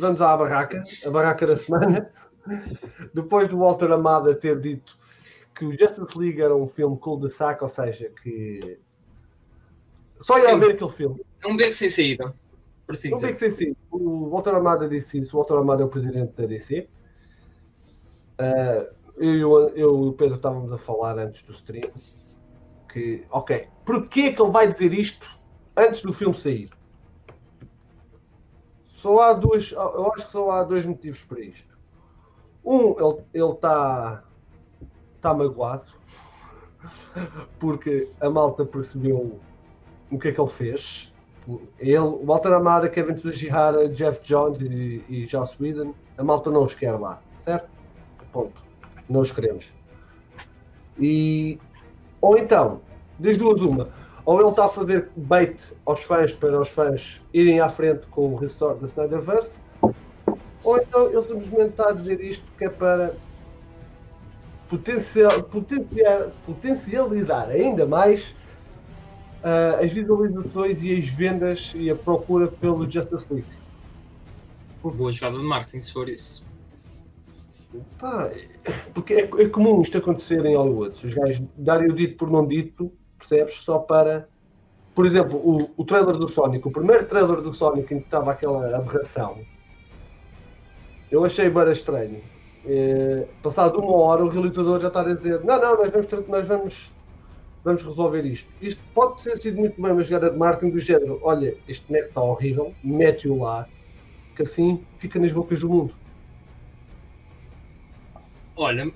Vamos à barraca, a barraca da semana. Depois do Walter Amada ter dito que o Justice League era um filme cool de saco, ou seja, que só ia ver aquele filme. É um beco sem saída. Assim um beco sem saída. O Walter Amada disse isso. O Walter Amada é o presidente da DC. Uh, eu, eu e o Pedro estávamos a falar antes do stream que, ok, porquê que ele vai dizer isto antes do filme sair? Só há duas, eu acho que só há dois motivos para isto. Um, ele está tá magoado porque a malta percebeu o que é que ele fez. Ele, o Walter Amada, Kevin Tsujihara, Jeff Jones e, e Joss Whedon, a malta não os quer lá, certo? Ponto. Não os queremos. E, ou então, das duas uma, ou ele está a fazer bait aos fãs para os fãs irem à frente com o restore da Snyderverse, ou então ele simplesmente está a dizer isto que é para potencial, potencial, potencializar ainda mais uh, as visualizações e as vendas e a procura pelo Justice League. Boa jogada de marketing, se for isso. Pá, porque é, é, comum isto acontecer em Hollywood. Os gajos darem o dito por não dito percebes? Só para. Por exemplo, o, o trailer do Sonic, o primeiro trailer do Sonic em que estava aquela aberração, eu achei bem estranho. É, passado uma hora, o realizador já está a dizer: Não, não, nós vamos, nós vamos, vamos resolver isto. Isto pode ter sido muito bem uma jogada de marketing do género: Olha, este boneco está horrível, mete-o lá, que assim fica nas bocas do mundo. Olha,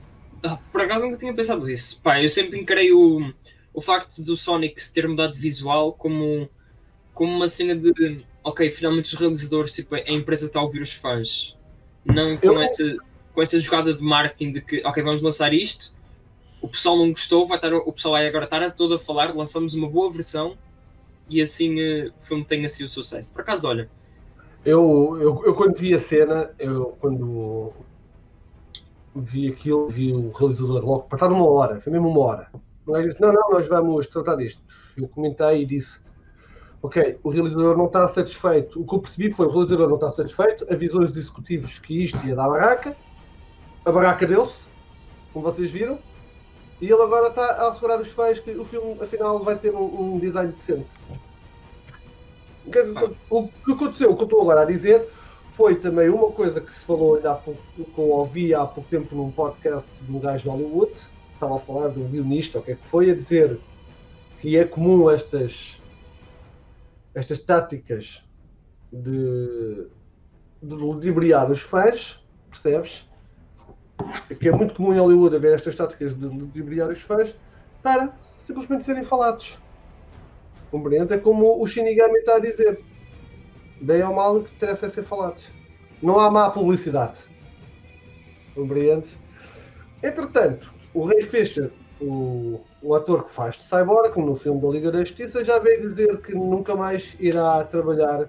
por acaso nunca tinha pensado nisso. Pá, eu sempre encarei o, o facto do Sonic ter mudado de visual como, como uma cena de ok, finalmente os realizadores, tipo, a empresa está a ouvir os fãs, não com, eu... essa, com essa jogada de marketing de que ok, vamos lançar isto, o pessoal não gostou, vai estar, o pessoal vai agora estar a todo a falar, lançamos uma boa versão e assim uh, o filme tenha sido sucesso. Por acaso, olha. Eu, eu, eu quando vi a cena, eu quando vi aquilo, vi o realizador logo, passado uma hora, foi mesmo uma hora, mas disse, não, não, nós vamos tratar disto. Eu comentei e disse, ok, o realizador não está satisfeito. O que eu percebi foi o realizador não está satisfeito, avisou os executivos que isto ia dar barraca, a barraca deu-se, como vocês viram, e ele agora está a assegurar os fãs que o filme, afinal, vai ter um, um design decente. O que, o que aconteceu, o que eu estou agora a dizer, foi também uma coisa que se falou ainda há pouco, que eu ouvi há pouco tempo num podcast de um gajo de Hollywood, estava a falar um guionista, o que é que foi, a dizer que é comum estas, estas táticas de, de ludibriar os fãs, percebes? Que é muito comum em Hollywood haver estas táticas de ludibriar os fãs para simplesmente serem falados. Compreende? É como o Shinigami está a dizer. Bem ou mal, o que interessa é ser falados. Não há má publicidade. Compreende? Entretanto, o Rei Fischer o, o ator que faz de Cyborg no filme da Liga da Justiça já veio dizer que nunca mais irá trabalhar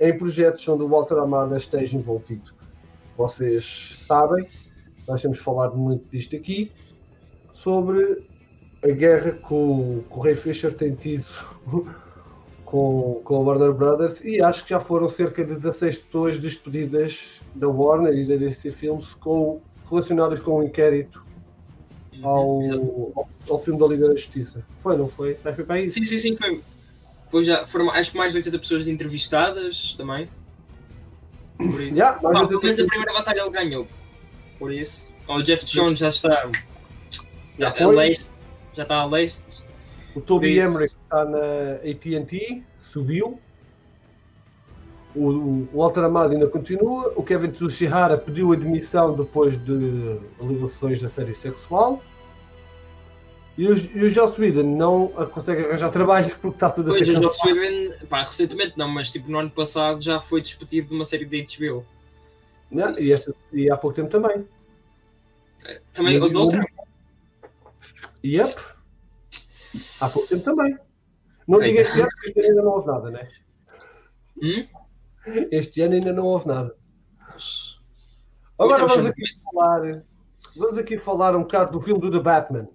em projetos onde o Walter Amada esteja envolvido. Vocês sabem, nós temos falado muito disto aqui, sobre a guerra que o, o Ray Fisher tem tido com, com a Warner Brothers e acho que já foram cerca de 16 pessoas despedidas da Warner e da DC Films com, relacionadas com o inquérito ao, ao, ao, filme da Liga da Justiça. Foi, não foi? Já foi para aí? Sim, sim, sim, foi. Pois já foram acho que mais de 80 pessoas entrevistadas também. Por isso. Yeah, ah, pelo menos a primeira batalha ele ganhou. Por isso. O Jeff Jones já está. Já, a leste, já está a leste. O Toby Emmerich está na AT&T, subiu. O, o Walter Amado ainda continua. O Kevin Tsushihara pediu admissão depois de alegações da série sexual. E o, e o Joss Whedon não consegue arranjar trabalho porque está tudo pois, a ser. Pois, o Joss Whedon, pá, recentemente não, mas tipo no ano passado já foi despedido de uma série de HBO. Não, e, essa, e, há pouco tempo também. É, também, o do outra? Yep. Há pouco tempo também. Não diga este ano, porque este ano ainda não houve nada, né? Hum? Este ano ainda não houve nada. Agora vamos aqui, falar, vamos aqui falar um bocado do filme do The Batman.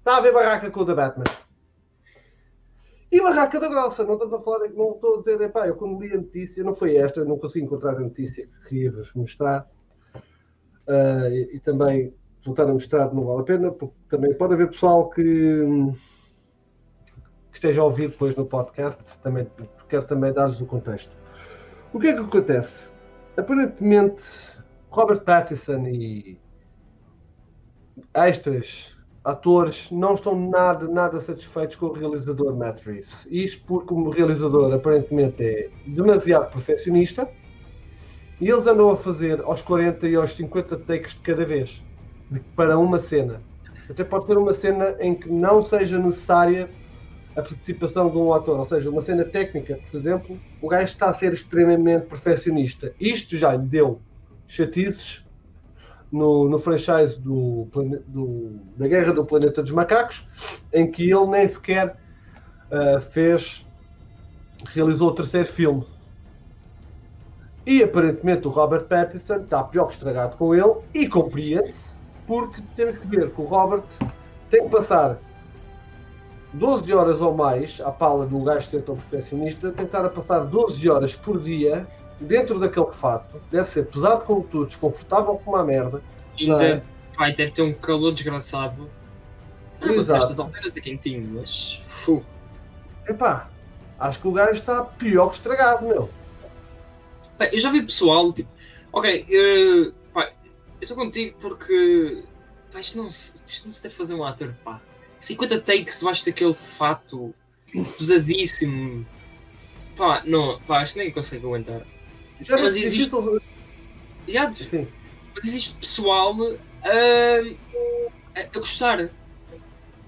Está a ver barraca com o The Batman. E barraca da grossa, não estou a falar, não estou a dizer, epá, eu quando li a notícia, não foi esta, não consegui encontrar a notícia que queria vos mostrar. Uh, e, e, também voltar a mostrar não vale a pena, porque também pode haver pessoal que, que esteja a ouvir depois no podcast, também, quero também dar-lhes o contexto. O que é que acontece? Aparentemente, Robert Pattinson e extras atores não estão nada, nada satisfeitos com o realizador Matt Reeves. Isto porque o realizador aparentemente é demasiado perfeccionista e eles andam a fazer aos 40 e aos 50 takes de cada vez de, para uma cena. Até pode ter uma cena em que não seja necessária a participação de um ator, ou seja, uma cena técnica, por exemplo, o gajo está a ser extremamente perfeccionista. Isto já lhe deu chatices no, no franchise do, do, da Guerra do Planeta dos Macacos, em que ele nem sequer uh, fez, realizou o terceiro filme. E aparentemente o Robert Pattinson está pior que estragado com ele e compreende-se, porque temos que ver que o Robert tem que passar 12 horas ou mais à pala de um gajo ser tão perfeccionista, tentar a passar 12 horas por dia dentro daquele fato, deve ser pesado como tudo, desconfortável como uma merda. Ainda é? vai deve ter um calor desgraçado. Ah, Exato. Estas alturas é quentinho, mas. Fu. Epá, acho que o gajo está pior que estragado, meu. Bem, eu já vi pessoal, tipo, ok, uh, pá, eu estou contigo porque pá, isto, não se, isto não se deve fazer um ator, pá. 50 takes debaixo daquele fato pesadíssimo. Pá, não, pá, acho que nem consigo aguentar. Já mas existe. Já, Sim. mas existe pessoal uh, a, a, gostar.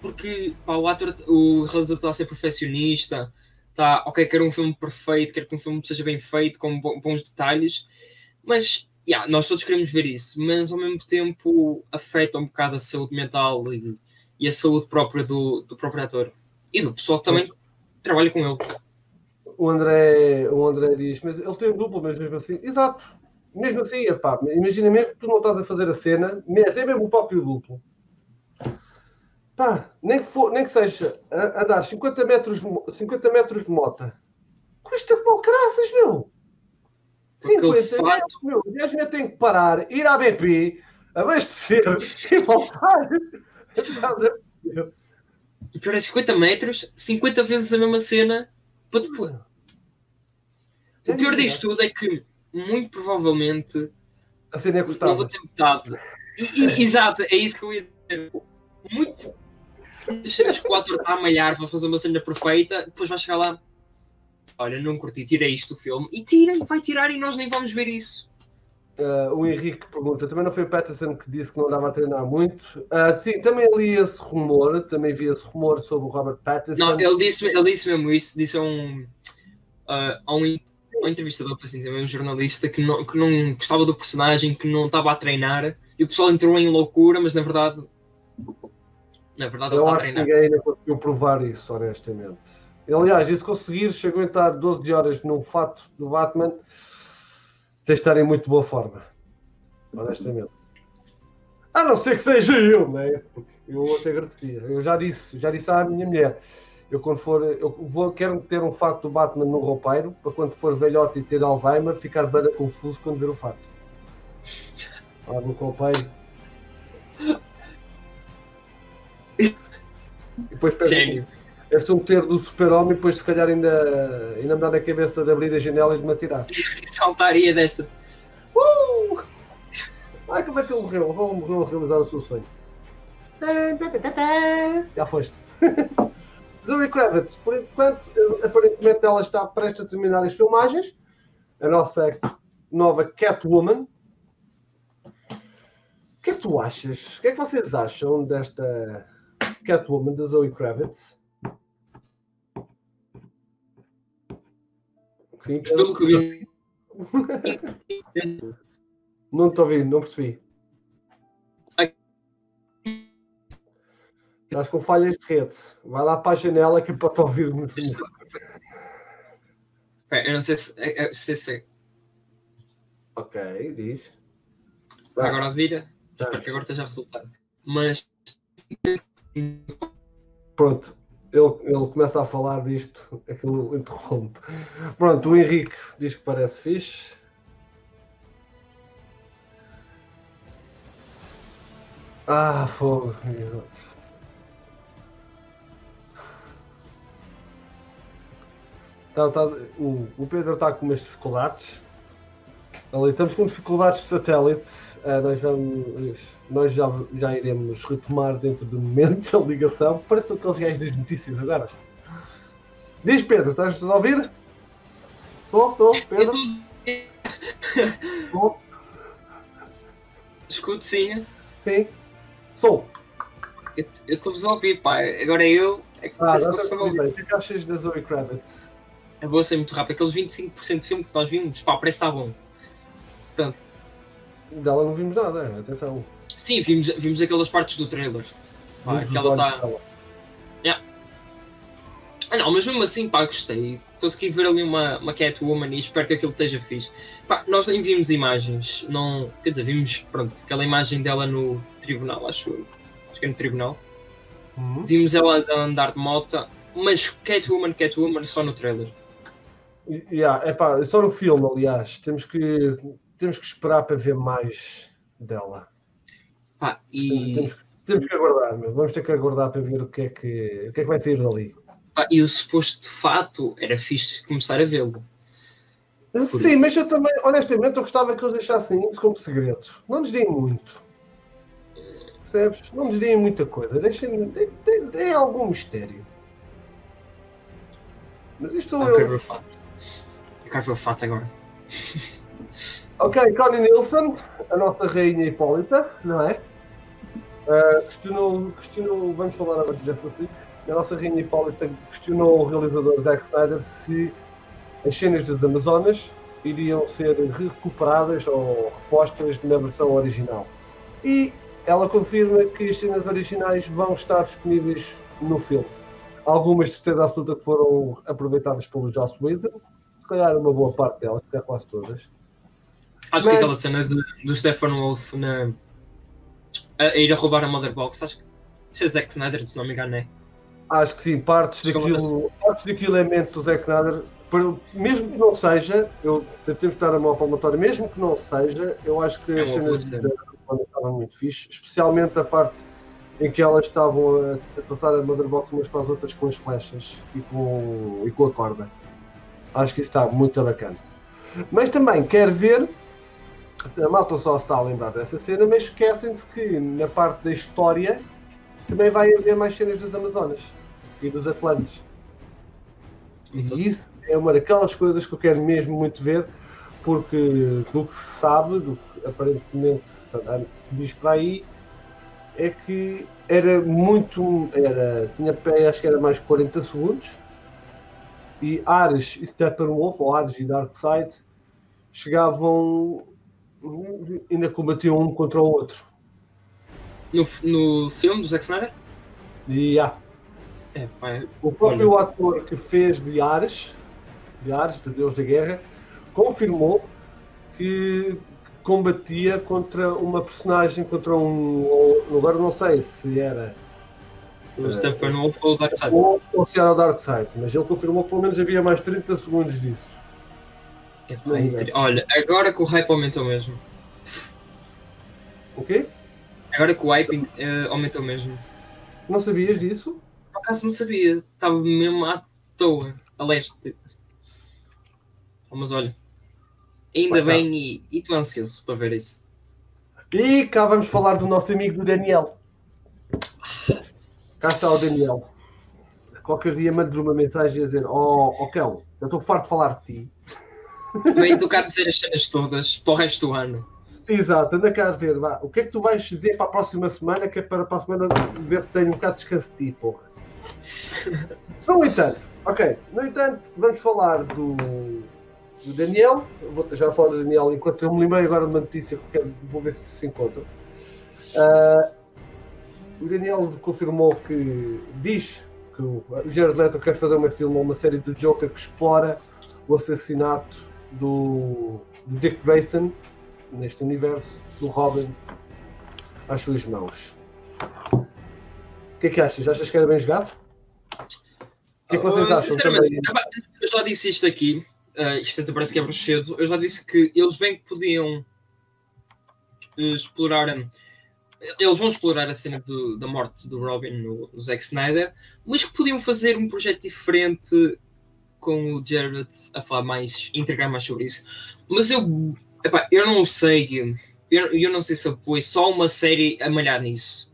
Porque pá, o ator, o realizador está a ser perfeccionista, está, ok, quer um filme perfeito, quer que um filme seja bem feito, com bons detalhes, mas yeah, nós todos queremos ver isso, mas ao mesmo tempo afeta um bocado a saúde mental e, e a saúde própria do, do próprio ator e do pessoal que também trabalha com ele o André, o André diz, mas ele tem duplo, mas mesmo assim, exato, mesmo assim, epá, imagina mesmo que tu não estás a fazer a cena, até mesmo o próprio duplo. Pá, nem que, for, nem que seja a, a dar 50 metros, 50 metros de mota, custa como graças, meu. 50 fato... metros, meu. O gajo tem que parar, ir à BP, abastecer e voltar. E pior é 50 metros, 50 vezes a mesma cena para depois. O pior disto tudo é que, muito provavelmente, a cena é não vou ter metade. Exato, é isso que eu ia dizer. Muito. Ator está a malhar para fazer uma cena perfeita, depois vai chegar lá. Olha, não curti, tirei isto do filme. E tira, vai tirar e nós nem vamos ver isso. Uh, o Henrique pergunta, também não foi o Patterson que disse que não dava a treinar muito? Uh, sim, também li esse rumor, também vi esse rumor sobre o Robert Patterson. Não, ele disse, ele disse mesmo isso, disse a um, uh, a um um entrevistador, para assim dizer, um jornalista que não, que não gostava do personagem, que não estava a treinar, e o pessoal entrou em loucura, mas na verdade Na verdade, ele Eu está a acho que treinar. ninguém ainda conseguiu provar isso, honestamente. Aliás, e se conseguir, se aguentar 12 horas num fato do Batman, de estar em muito boa forma. Honestamente. A não ser que seja eu, né? Eu até agradecia. Eu já disse, já disse à minha mulher. Eu quando for, eu vou, quero ter um fato do Batman no roupeiro, para quando for velhote e ter Alzheimer, ficar bem confuso quando ver o fato. Lá no roupeiro. E depois pego- Gênio. é se meter do super-homem depois se calhar ainda, ainda me dá na cabeça de abrir a janela e de me atirar. Saltaria desta. Uh! Ai, como é que ele morreu? Raul morreu a realizar o seu sonho. Já foste. Zoe Kravitz, por enquanto, aparentemente ela está prestes a terminar as filmagens. A nossa nova Catwoman. O que é que tu achas? O que é que vocês acham desta Catwoman da Zoe Kravitz? Sim, Pelo que vi. Não estou ouvindo, não percebi. Estás com falhas de rede. Vai lá para a janela que é para te ouvir melhor. Pera, Eu não sei se. é- é- se, se Ok, diz. Vai. agora vira. Espero que agora esteja a resultar. Mas. Pronto, ele, ele começa a falar disto, aquilo interrompe. Pronto, o Henrique diz que parece fixe. Ah, fogo. Tá, tá, o, o Pedro está com umas dificuldades. Ali, estamos com dificuldades de satélite. Ah, nós vamos, nós já, já iremos retomar dentro de momentos a ligação. Parece aqueles gajos das notícias agora. Diz Pedro, estás a ouvir? Estou, estou, Pedro. Estou, Escuto sim. sim. Sou. Eu estou-vos a ouvir, pá. Agora eu. É que não Ah, sei se agora vocês estão a tudo ouvir. bem. O que que achas da Zoe Kravitz? Eu vou ser muito rápido. Aqueles 25% de filme que nós vimos, pá, parece que está bom. Portanto, Dela não vimos nada, atenção. sim, vimos, vimos aquelas partes do trailer. Pá, que ela está. dela. Ah, não, mas mesmo assim, pá, gostei. Consegui ver ali uma, uma Catwoman e espero que aquilo esteja fixe. Pá, nós nem vimos imagens, não. Quer dizer, vimos, pronto, aquela imagem dela no tribunal, acho eu. Acho que é no tribunal. Uhum. Vimos ela andar de moto, mas Catwoman, Catwoman só no trailer. Yeah, epá, só no filme, aliás. Temos que, temos que esperar para ver mais dela. Pá, e, Temos, temos que aguardar, meu. Vamos ter que aguardar para ver o que é que, o que, é que vai sair dali. pá, e o suposto fato era fixe começar a vê-lo. Sim, mas eu também, honestamente, eu gostava que eles deixassem isso como segredo. Não nos deem muito. Percebes? Não nos deem muita coisa. Deixem, deem algum mistério. Mas isto Ah, eu quero eu. ver o fato. Eu quero ver o fato agora. Ok, Connie Nielsen, a nossa rainha Hipólita, não é? Uh, questionou, questionou, vamos falar agora de Justice League. A nossa rainha Hipólita questionou o realizador Zack Snyder se as cenas das Amazonas iriam ser recuperadas ou repostas na versão original. E ela confirma que as cenas originais vão estar disponíveis no filme. Algumas de certeza absoluta que foram aproveitadas pelo Joss Whedon, se calhar uma boa parte delas, se calhar quase todas. Acho Mas- que aquela cena de- do Stephen Wolf na, a, a ir a roubar a Mother Box, acho que isso é Zack Snyder, se não me engano, é. Acho que sim, partes Acho que daquilo, partes daquilo é mente do Zack Snyder, para- mesmo que não seja, eu que dar a mão palmatória, mesmo que não seja, eu acho que É as cenas da. Wanda estavam muito fixe, especialmente a parte em que elas estavam a, a passar a Motherbox umas para as outras com as flechas e com, e com a corda. Acho que isso está muito bacana. Mas também quero ver, malta só se está a lembrar dessa cena, mas esquecem-se que na parte da história também vai haver mais cenas das Amazonas e dos Atlantes. Exato. E isso é uma daquelas coisas que eu quero mesmo muito ver, porque do que se sabe, do que aparentemente se, diz para aí, é que era muito. Era, tinha pé, acho que era mais 40 segundos, e Ares e Steppenwolf, ou Ares e Darkseid, chegavam. Ainda combatiam um contra o outro. No, no filme do Zack Snyder? Há. É, pá, O próprio ator que fez de Ares, de Ares, de Deus da Guerra, confirmou que combatia contra uma personagem, contra um. ou- Agora não sei se era. o Steppenwolf ou o Darkseid. Ou, ou se era o Darkseid, mas ele confirmou que pelo menos havia mais 30 segundos disso. É, pá, incrível. Olha, agora que o hype aumentou mesmo. O quê? Agora que o hype eh, aumentou mesmo. Não sabias disso? Por acaso não sabia, estava mesmo à toa, a leste. Mas olha, ainda tá. bem e estou ansioso para ver isso. E cá vamos falar do nosso amigo Daniel. Cá está o Daniel. Qualquer dia mando-lhe uma mensagem a dizer: Oh, oh cão, eu estou farto de falar de ti. Bem, cá a dizer as cenas todas para o resto do ano. Exato, anda cá a dizer: vá, o que é que tu vais dizer para a próxima semana? Que é para, para a semana ver se tenho um bocado de descanso de ti, porra. No entanto, ok, no entanto, vamos falar do, do Daniel. Vou já falar do Daniel enquanto eu me lembrei agora de uma notícia que vou ver se se encontra. Ah, o Daniel confirmou que diz que o Jared Leto quer fazer uma filme uma série do Joker que explora o assassinato do, Dick Grayson neste universo do Robin às suas mãos. O que é que achas? Achas que era bem jogado? O que é que vocês Uh, acham sinceramente, também? eu já disse isto aqui, uh, isto até parece que é cedo, eu já disse que eles bem que podiam uh, explorar, eles vão explorar a cena do- da morte do Robin no, no Zack Snyder, mas que podiam fazer um projeto diferente com o Jared a falar mais, integrar mais sobre isso. Mas eu, epá, eu não sei, eu, eu não sei se apoio só uma série a malhar nisso.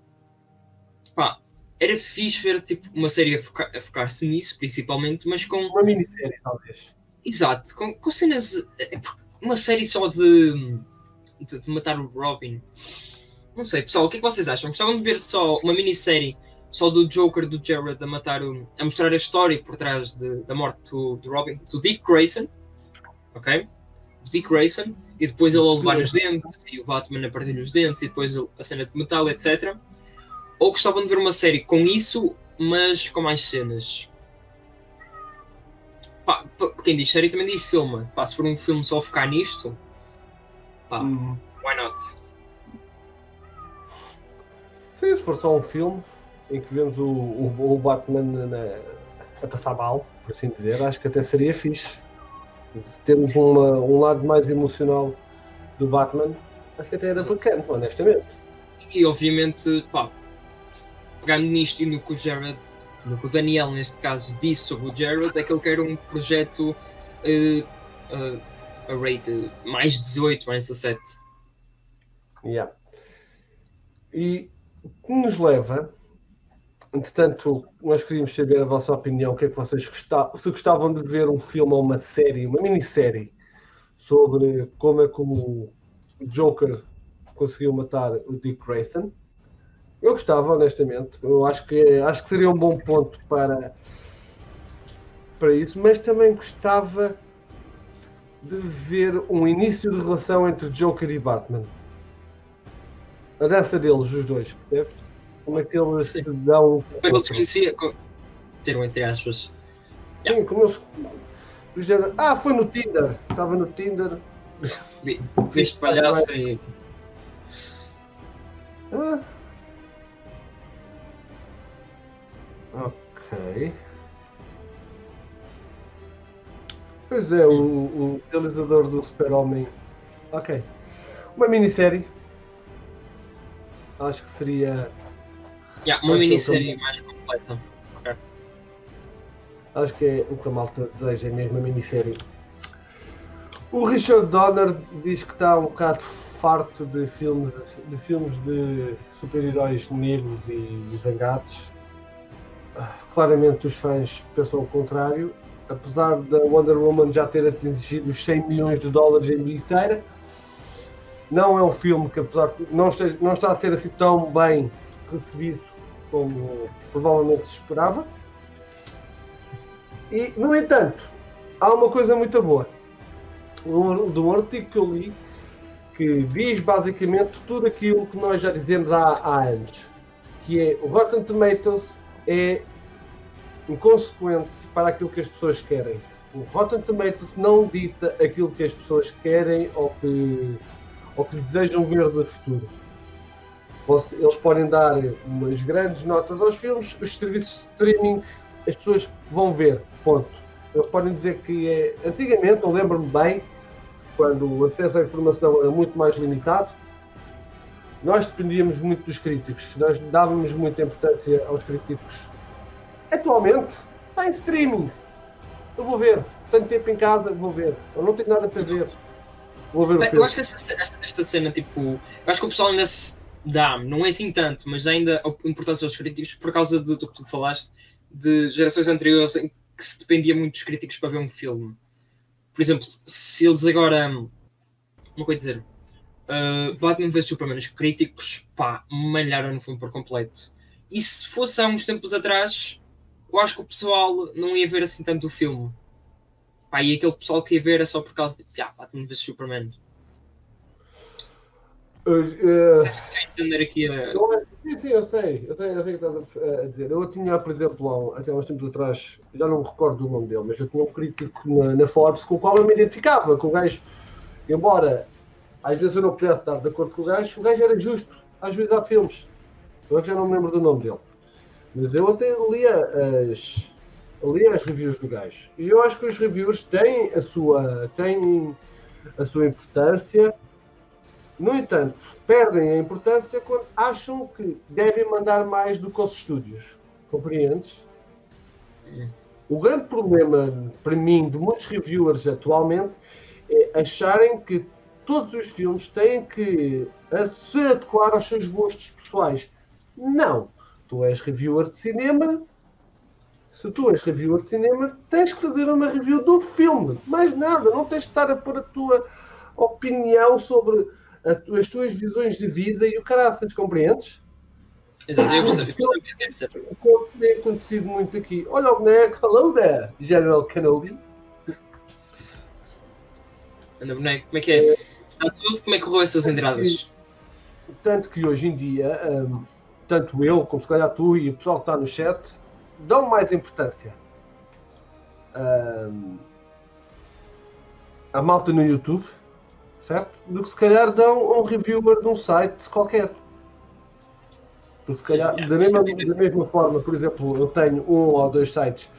Pá, era fixe ver tipo, uma série a, foca- a focar-se nisso, principalmente, mas com. Uma minissérie, talvez. Exato, com, com cenas. é, Uma série só de, de, de matar o Robin. Não sei, pessoal, o que é que vocês acham? Gostavam de ver só uma minissérie só do Joker do Jared a matar o. a mostrar a história por trás de- da morte do, do Robin, do Dick Grayson, ok? Do Dick Grayson, e depois ele a levar nos dentes, e o Batman a partir os dentes, e depois a cena de metal, etc. Ou gostavam de ver uma série com isso, mas com mais cenas? Pá, quem diz série também diz filme. Pá, se for um filme só focar nisto, pá, Hum. why not? Sim, se for só um filme em que vemos o, o, o Batman na- a passar mal, por assim dizer, acho que até seria fixe. Termos uma, um lado mais emocional do Batman, acho que até era bacana, honestamente. E obviamente, pá, pegando nisto e no que o Jared, no que o Daniel neste caso disse sobre o Jared, é que ele quer um projeto eh, eh, a rate mais 18, mais 17. Yeah. E o que nos leva, entretanto, nós queríamos saber a vossa opinião, o que é que vocês gostavam, se gostavam de ver um filme ou uma série, uma minissérie, sobre como é que o Joker conseguiu matar o Dick Grayson. Eu gostava, honestamente. Eu acho que, acho que seria um bom ponto para, para isso, mas também gostava de ver um início de relação entre Joker e Batman a dança deles, os dois, percebes? Como é que eles Sim. se dão. Como é que ele se conhecia? Co- Disseram entre aspas. Sim, como eles. do género, Ah, foi no Tinder. Estava no Tinder. Vi- Viste palhaço e. Ah. Ok. Pois é, o, o realizador do Super-Homem. Ok. Uma minissérie. Acho que seria. Yeah, uma eu minissérie mais completa. Acho que é o que a malta deseja, é mesmo a minissérie. O Richard Donner diz que está um bocado farto de filmes de, filmes de super-heróis negros e zangados. Claramente os fãs pensam o contrário. Apesar da Wonder Woman já ter atingido os 100 milhões de dólares em bilheteira, não é um filme que apesar de não, esteja- não está a ser assim tão bem recebido como provavelmente se esperava. E, no entanto, há uma coisa muito boa. De um artigo que eu li que diz basicamente tudo aquilo que nós já dizemos há, há anos. que é o Rotten Tomatoes é inconsequente para aquilo que as pessoas querem. O Rotten Tomatoes não dita aquilo que as pessoas querem ou que, ou que desejam ver no futuro. Eles podem dar umas grandes notas aos filmes, os serviços de streaming as pessoas vão ver, ponto. Eles podem dizer que é. Antigamente, eu lembro-me bem, quando o acesso à informação era muito mais limitado, nós dependíamos muito dos críticos, nós dávamos muita importância aos críticos. Atualmente, está em streaming. Eu vou ver. Tenho tempo em casa, vou ver. Eu não tenho nada para ver. Vou ver o Eu acho que esta, esta, esta, cena, tipo. Eu acho que o pessoal ainda se dá, não é assim tanto, mas ainda a importância aos críticos por causa do, que tu falaste, de gerações anteriores em que se dependia muito dos críticos para ver um filme. Por exemplo, se eles agora. Como é dizer? Uh, Batman vs Superman, os críticos, pá, malharam no filme por completo. E se fosse há uns tempos atrás, eu acho que o pessoal não ia ver assim tanto o filme. Pá, e aquele pessoal que ia ver é só por causa de Batman vs Superman. Uh, uh, se, se, se entender aqui a. Sim, sim, eu sei. Eu, tenho, eu sei o que estás a, dizer. Eu tinha, por exemplo, até há uns tempos atrás, já não me recordo do nome dele, mas eu tinha um crítico na, na Forbes com o qual eu me identificava. Com o gajo, embora às vezes eu não pudesse estar de acordo com o gajo, o gajo era justo a juizar filmes. Eu já não me lembro do nome dele. Mas eu até lia as, lia as reviews do gajo. E eu acho que os reviews têm a sua, têm a sua importância. No entanto, perdem a importância quando acham que devem mandar mais do que os estúdios. Compreendes? O grande problema, para mim, de muitos reviewers atualmente é acharem que todos os filmes têm que se adequar aos seus gostos pessoais. Não. Tu és reviewer de cinema. Se tu és reviewer de cinema, tens que fazer uma review do filme. Mais nada. Não tens de estar a pôr a tua opinião sobre as tuas visões de vida e o caraças, compreendes? Exato, eu percebo, eu percebo que é ser. Tem acontecido muito aqui. Olha o boneco, hello there, General Kenobi. Anda boneco, como é que é? Está tudo, como é que correu essas entradas? Tanto que hoje em dia, um, tanto eu, como se calhar tu e o pessoal que está no chat, dão mais importância. Um, a malta no YouTube certo? Do que se calhar dão a um reviewer de um site qualquer. Porque se calhar, Sim, da, mesma, da mesma forma, por exemplo, eu tenho um ou dois sites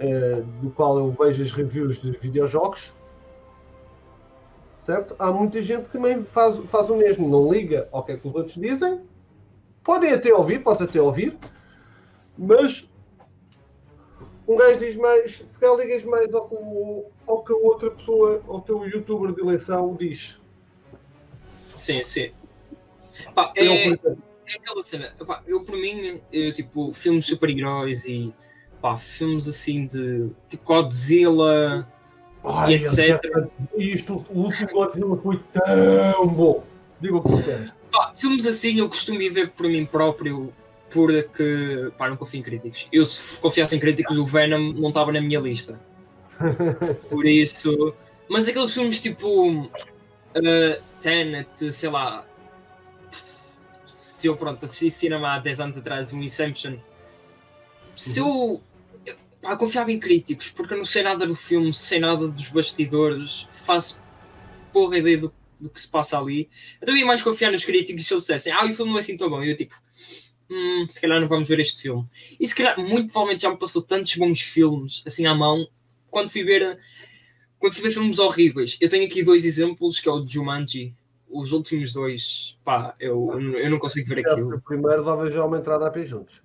uh, do qual eu vejo as reviews de videojogos, certo? Há muita gente que também faz, faz o mesmo, não liga ao que é que os outros dizem, podem até ouvir, pode até ouvir, mas um gajo diz mais, se calhar ligas mais ao que, ao que a outra pessoa, ao teu youtuber de eleição diz. Sim, sim. Pá, é, é aquela cena, pá, eu por mim, eu, tipo, filmes de super-heróis e pá, filmes assim de tipo Godzilla Ai, e etc. Isto, o último Godzilla foi tão bom. Diga o que Pá, filmes assim eu costumo ir ver por mim próprio porque pá, não confio em críticos. Eu, se confiasse em críticos, o Venom não estava na minha lista. Por isso. Mas aqueles filmes tipo. Uh, Tenet, sei lá. Se eu pronto, assisti cinema há 10 anos atrás, um Inception. Se eu. Pá, confiava em críticos, porque eu não sei nada do filme, sei nada dos bastidores, faço porra ideia do, do que se passa ali. Então eu ia mais confiar nos críticos se eles dissessem, ah, o filme não é assim tão bom. E eu tipo, hum, se calhar não vamos ver este filme. E se calhar, muito provavelmente já me passou tantos bons filmes assim à mão, quando fui ver, quando fui ver filmes horríveis. Eu tenho aqui dois exemplos, que é o Jumanji. Os últimos dois, pá, eu, eu não consigo ver aquilo. O primeiro dava já uma entrada a pé juntos.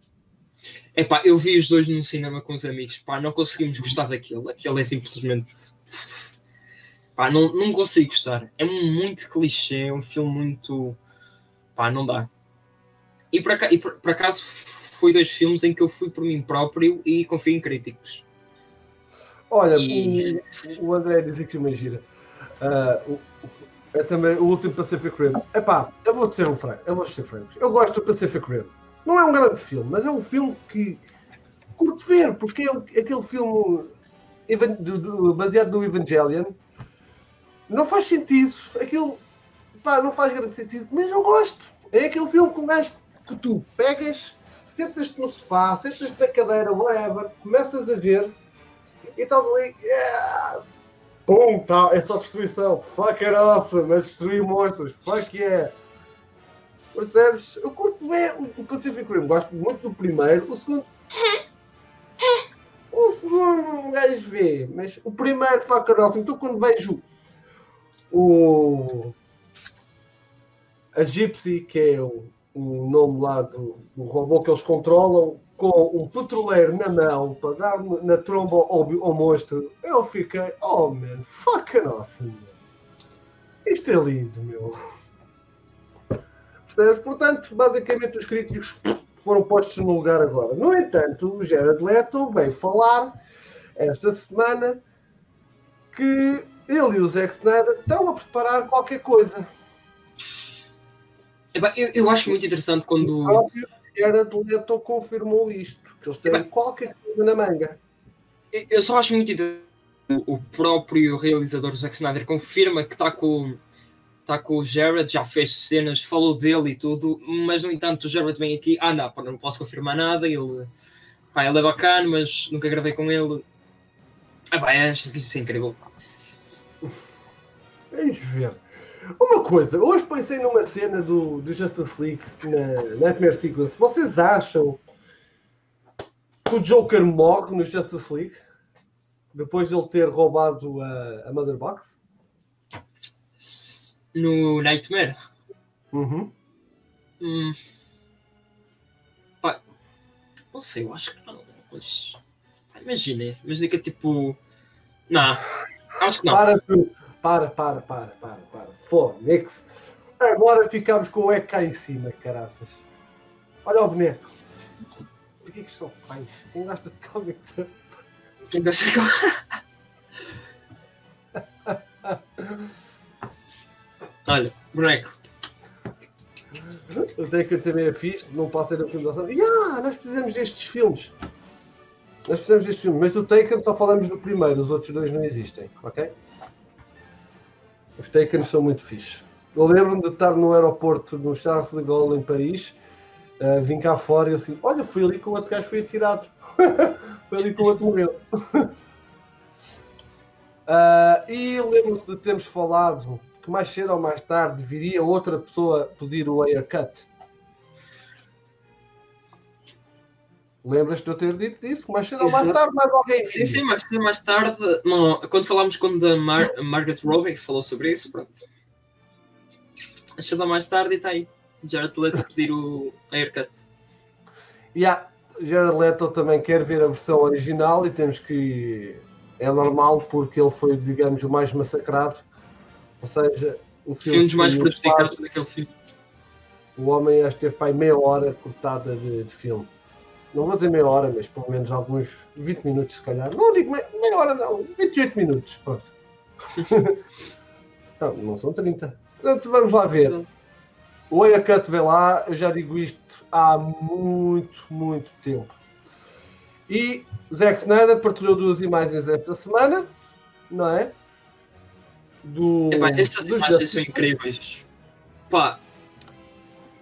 É pá, eu vi os dois no cinema com os amigos, pá, não conseguimos gostar daquilo. Aquilo é simplesmente. Pá, não, não consigo gostar. É muito clichê, é um filme muito. pá, não dá. E por, acaso, e por, por acaso foi dois filmes em que eu fui por mim próprio e confio em críticos. Olha, e... o, o André diz aqui uma gira. Uh, é também o último Pacific Rim. Epá, eu vou ser um franco, eu vou ser franco. Eu gosto do Pacific Rim. Não é um grande filme, mas é um filme que curto ver, porque é aquele filme baseado no Evangelion. Não faz sentido. Aquilo pá, não faz grande sentido, mas eu gosto. É aquele filme com um gajo que tu pegas, sentas-te no sofá, sentas-te na cadeira, whatever, começas a ver e estás ali, yeah! Pum, tá, é só destruição, fuck it awesome, é destruir monstros, fuck yeah. Percebes? Eu curto bem o Pacific Rim, gosto muito do primeiro, o segundo. O segundo um gajo vê, mas o primeiro fuck it awesome, então quando vejo o. A Gypsy, que é o, o nome lá do, do robô que eles controlam, com um petroleiro na mão para dar na tromba ao, ao monstro, eu fiquei, oh man, fuck awesome. Isto é lindo, meu. Portanto, basicamente os críticos foram postos no lugar agora. No entanto, o Jared Leto veio falar esta semana que ele e o Zack Snyder estão a preparar qualquer coisa. Eu, eu acho muito interessante quando. O próprio Jared Leto confirmou isto, que eles têm qualquer coisa na manga. Eu só acho muito interessante. O próprio realizador Zack Snyder confirma que está com, está com o Jared, já fez cenas, falou dele e tudo, mas no entanto o Jared vem aqui, ah não, não posso confirmar nada, ele, pá, ele é bacana, mas nunca gravei com ele. Ah, pá, é, isso é incrível. Vamos ver. Uma coisa, hoje pensei numa cena do, do Justice League na Nightmare Sequence. Vocês acham que o Joker morre no Justice League depois de ele ter roubado a, a Mother Box? No Nightmare? Uhum. Hum. Pá, não sei, eu acho que não. Mas. Imagina, imagina que é tipo. Não, acho que não. Para tu. Para, para, para, para, para. Fónix. Agora ficamos com o eco cá em cima, caraças. Olha o boneco. Por que que são pais? Quem gosta de cómics? Quem gosta de Olha, boneco. O Taken também é fixe, não pode ser um filme de ação. Yeah, nós precisamos destes filmes. Nós precisamos destes filmes, mas do Taken só falamos do primeiro, os outros dois não existem, ok? Os Taken são muito fixes. Eu lembro-me de estar no aeroporto no Charles de Gaulle em Paris, uh, vim cá fora e eu assim, olha, fui ali com o outro gajo foi atirado. foi ali com o outro morreu. uh, e lembro-me de termos falado que mais cedo ou mais tarde viria outra pessoa pedir o haircut. Lembras-te de eu ter dito isso? Mais cedo ou mais tarde, mais alguém. Sim, sim, mais cedo mais tarde. Não, quando falámos com a Mar Margaret Robbie, que falou sobre isso, pronto. Mais cedo ou mais tarde e está aí. Jared Leto a pedir o haircut. Yeah, Jared Leto também quer ver a versão original e temos que. É normal porque ele foi, digamos, o mais massacrado. Ou seja, o filme. Foi um dos mais prejudicados daquele filme. O homem acho que teve para aí meia hora cortada de, de filme não vou dizer meia hora, mas pelo menos alguns 20 minutos se calhar. Não digo meia, meia hora, não, 28 minutos, pronto. não, não são 30. Portanto, vamos lá ver. O Haircut vem lá, eu já digo isto há muito, muito tempo. E Zack Snyder partilhou duas imagens esta semana, não é? Do, Epá, estas imagens são incríveis. Pá,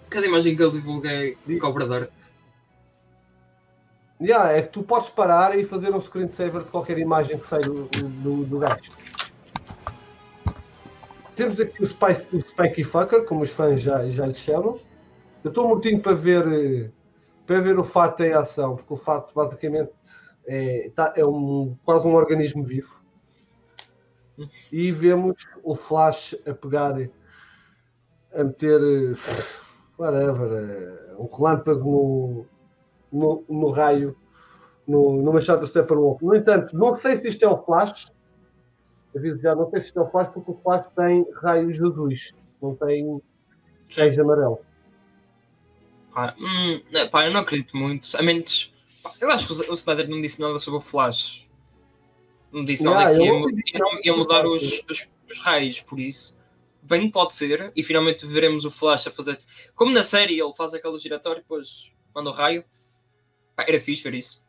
cada imagem que ele divulga é cobra de arte. Yeah, é que tu podes parar e fazer um screensaver de qualquer imagem que saia do, do, do gajo. Temos aqui o, Spice, o Fucker, como os fãs já, já lhe chamam. Eu estou mortinho para ver, para ver o fato em ação, porque o fato basicamente é, tá, é um, quase um organismo vivo. E vemos o Flash a pegar, a meter whatever, um relâmpago no, no, no raio, no, no Machado do Steppenwolf. No entanto, não sei se isto é o Flash, aviso já, não sei se isto é o Flash, porque o Flash tem raios azuis, não tem raios amarelo. Pá, hum, pá, eu não acredito muito. A menos, pá, eu acho que o Snyder não disse nada sobre o Flash. Não disse nada yeah, que ia, ia, ia mudar os, os, os raios, por isso bem pode ser, e finalmente veremos o Flash a fazer. Como na série ele faz aquele giratório, depois manda o raio, era fixe ver isso.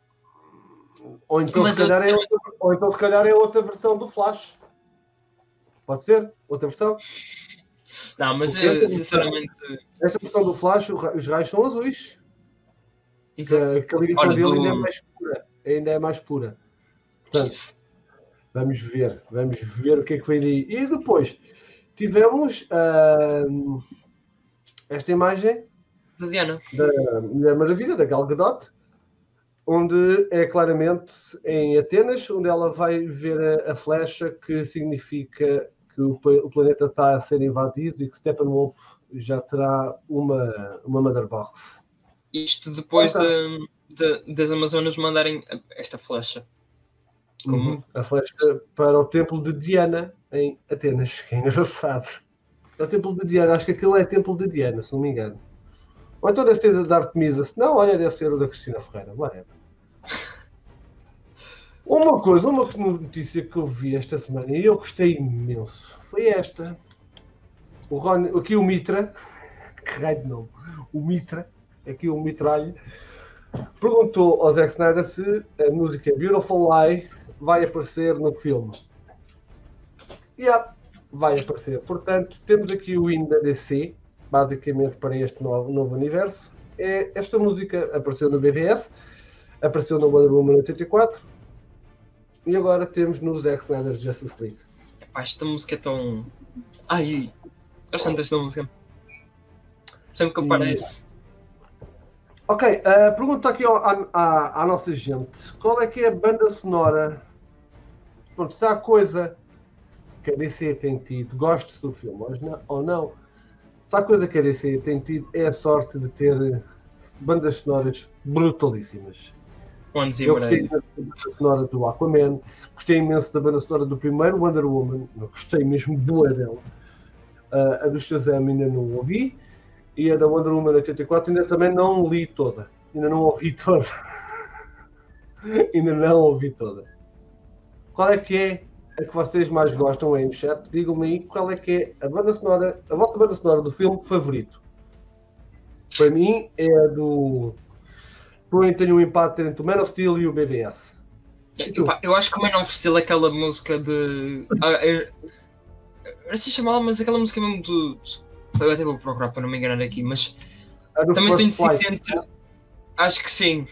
Ou então, se calhar é outra, ou então se calhar é outra versão do Flash. Pode ser? Outra versão? Não, mas eu, sinceramente. Esta versão do Flash, os raios são azuis. Que, a- que a ligação dele do- ainda é mais pura. Ainda é mais pura. Portanto, vamos ver. Vamos ver o que é que vem daí. E depois tivemos ahm, esta imagem Da Diana. da Mulher Maravilha, da Gal Gadot, onde é claramente em Atenas, onde ela vai ver a, a flecha que significa que o, o planeta está a ser invadido e que Steppenwolf já terá uma, uma Mother Box. Isto depois Ah, tá. de- de- das Amazonas mandarem esta flecha. Como? A flecha para o templo de Diana em Atenas, que é engraçado. É o templo de Diana, acho que aquilo é templo de Diana, se não me engano. Ou então deve ser da Artemisa, se não, olha, deve ser o da Cristina Ferreira, whatever. Uma coisa, uma notícia que eu vi esta semana e eu gostei imenso foi esta. O Ron, aqui o Mitra, que raio de nome, o Mitra, aqui o Mitralho, perguntou ao Zack Snyder se a música Beautiful Lie vai aparecer no filme. E yeah, vai aparecer. Portanto, temos aqui o hino da DC, basicamente para este novo, novo universo. É, esta música apareceu no BVS, apareceu no Wonder Woman 84 e agora temos no Zack Snyder's Justice League. Epá, esta música é tão. Ai, gosto tanto desta música. Sempre que aparece. Ok, uh, pergunta aqui ao- à, à- à nossa gente: qual é que é a banda sonora? Pronto, se há coisa que a DC tem tido, goste do filme ou não, se há coisa que a DC tem tido é a sorte de ter bandas sonoras brutalíssimas. Eu gostei imenso da banda sonora do Aquaman, gostei imenso da banda sonora do primeiro Wonder Woman, gostei mesmo boa dela. Uh, a do Shazam ainda não ouvi, e a da Wonder Woman 84 ainda também não li toda, ainda não ouvi toda. ainda não ouvi toda. Qual é que é a que vocês mais gostam aí no chat? Digam-me aí qual é que é a banda sonora, a vossa banda sonora do filme favorito. Para mim é a do. Provavelmente tenho um empate entre o Man of Steel e o BVS. E? Epá, eu acho que o Man of Steel é aquela música de. Ah, é- Assim chamava, mas aquela música mesmo do. Eu até vou procurar para não me enganar aqui, mas do também estou First indeciso entre. Acho que sim.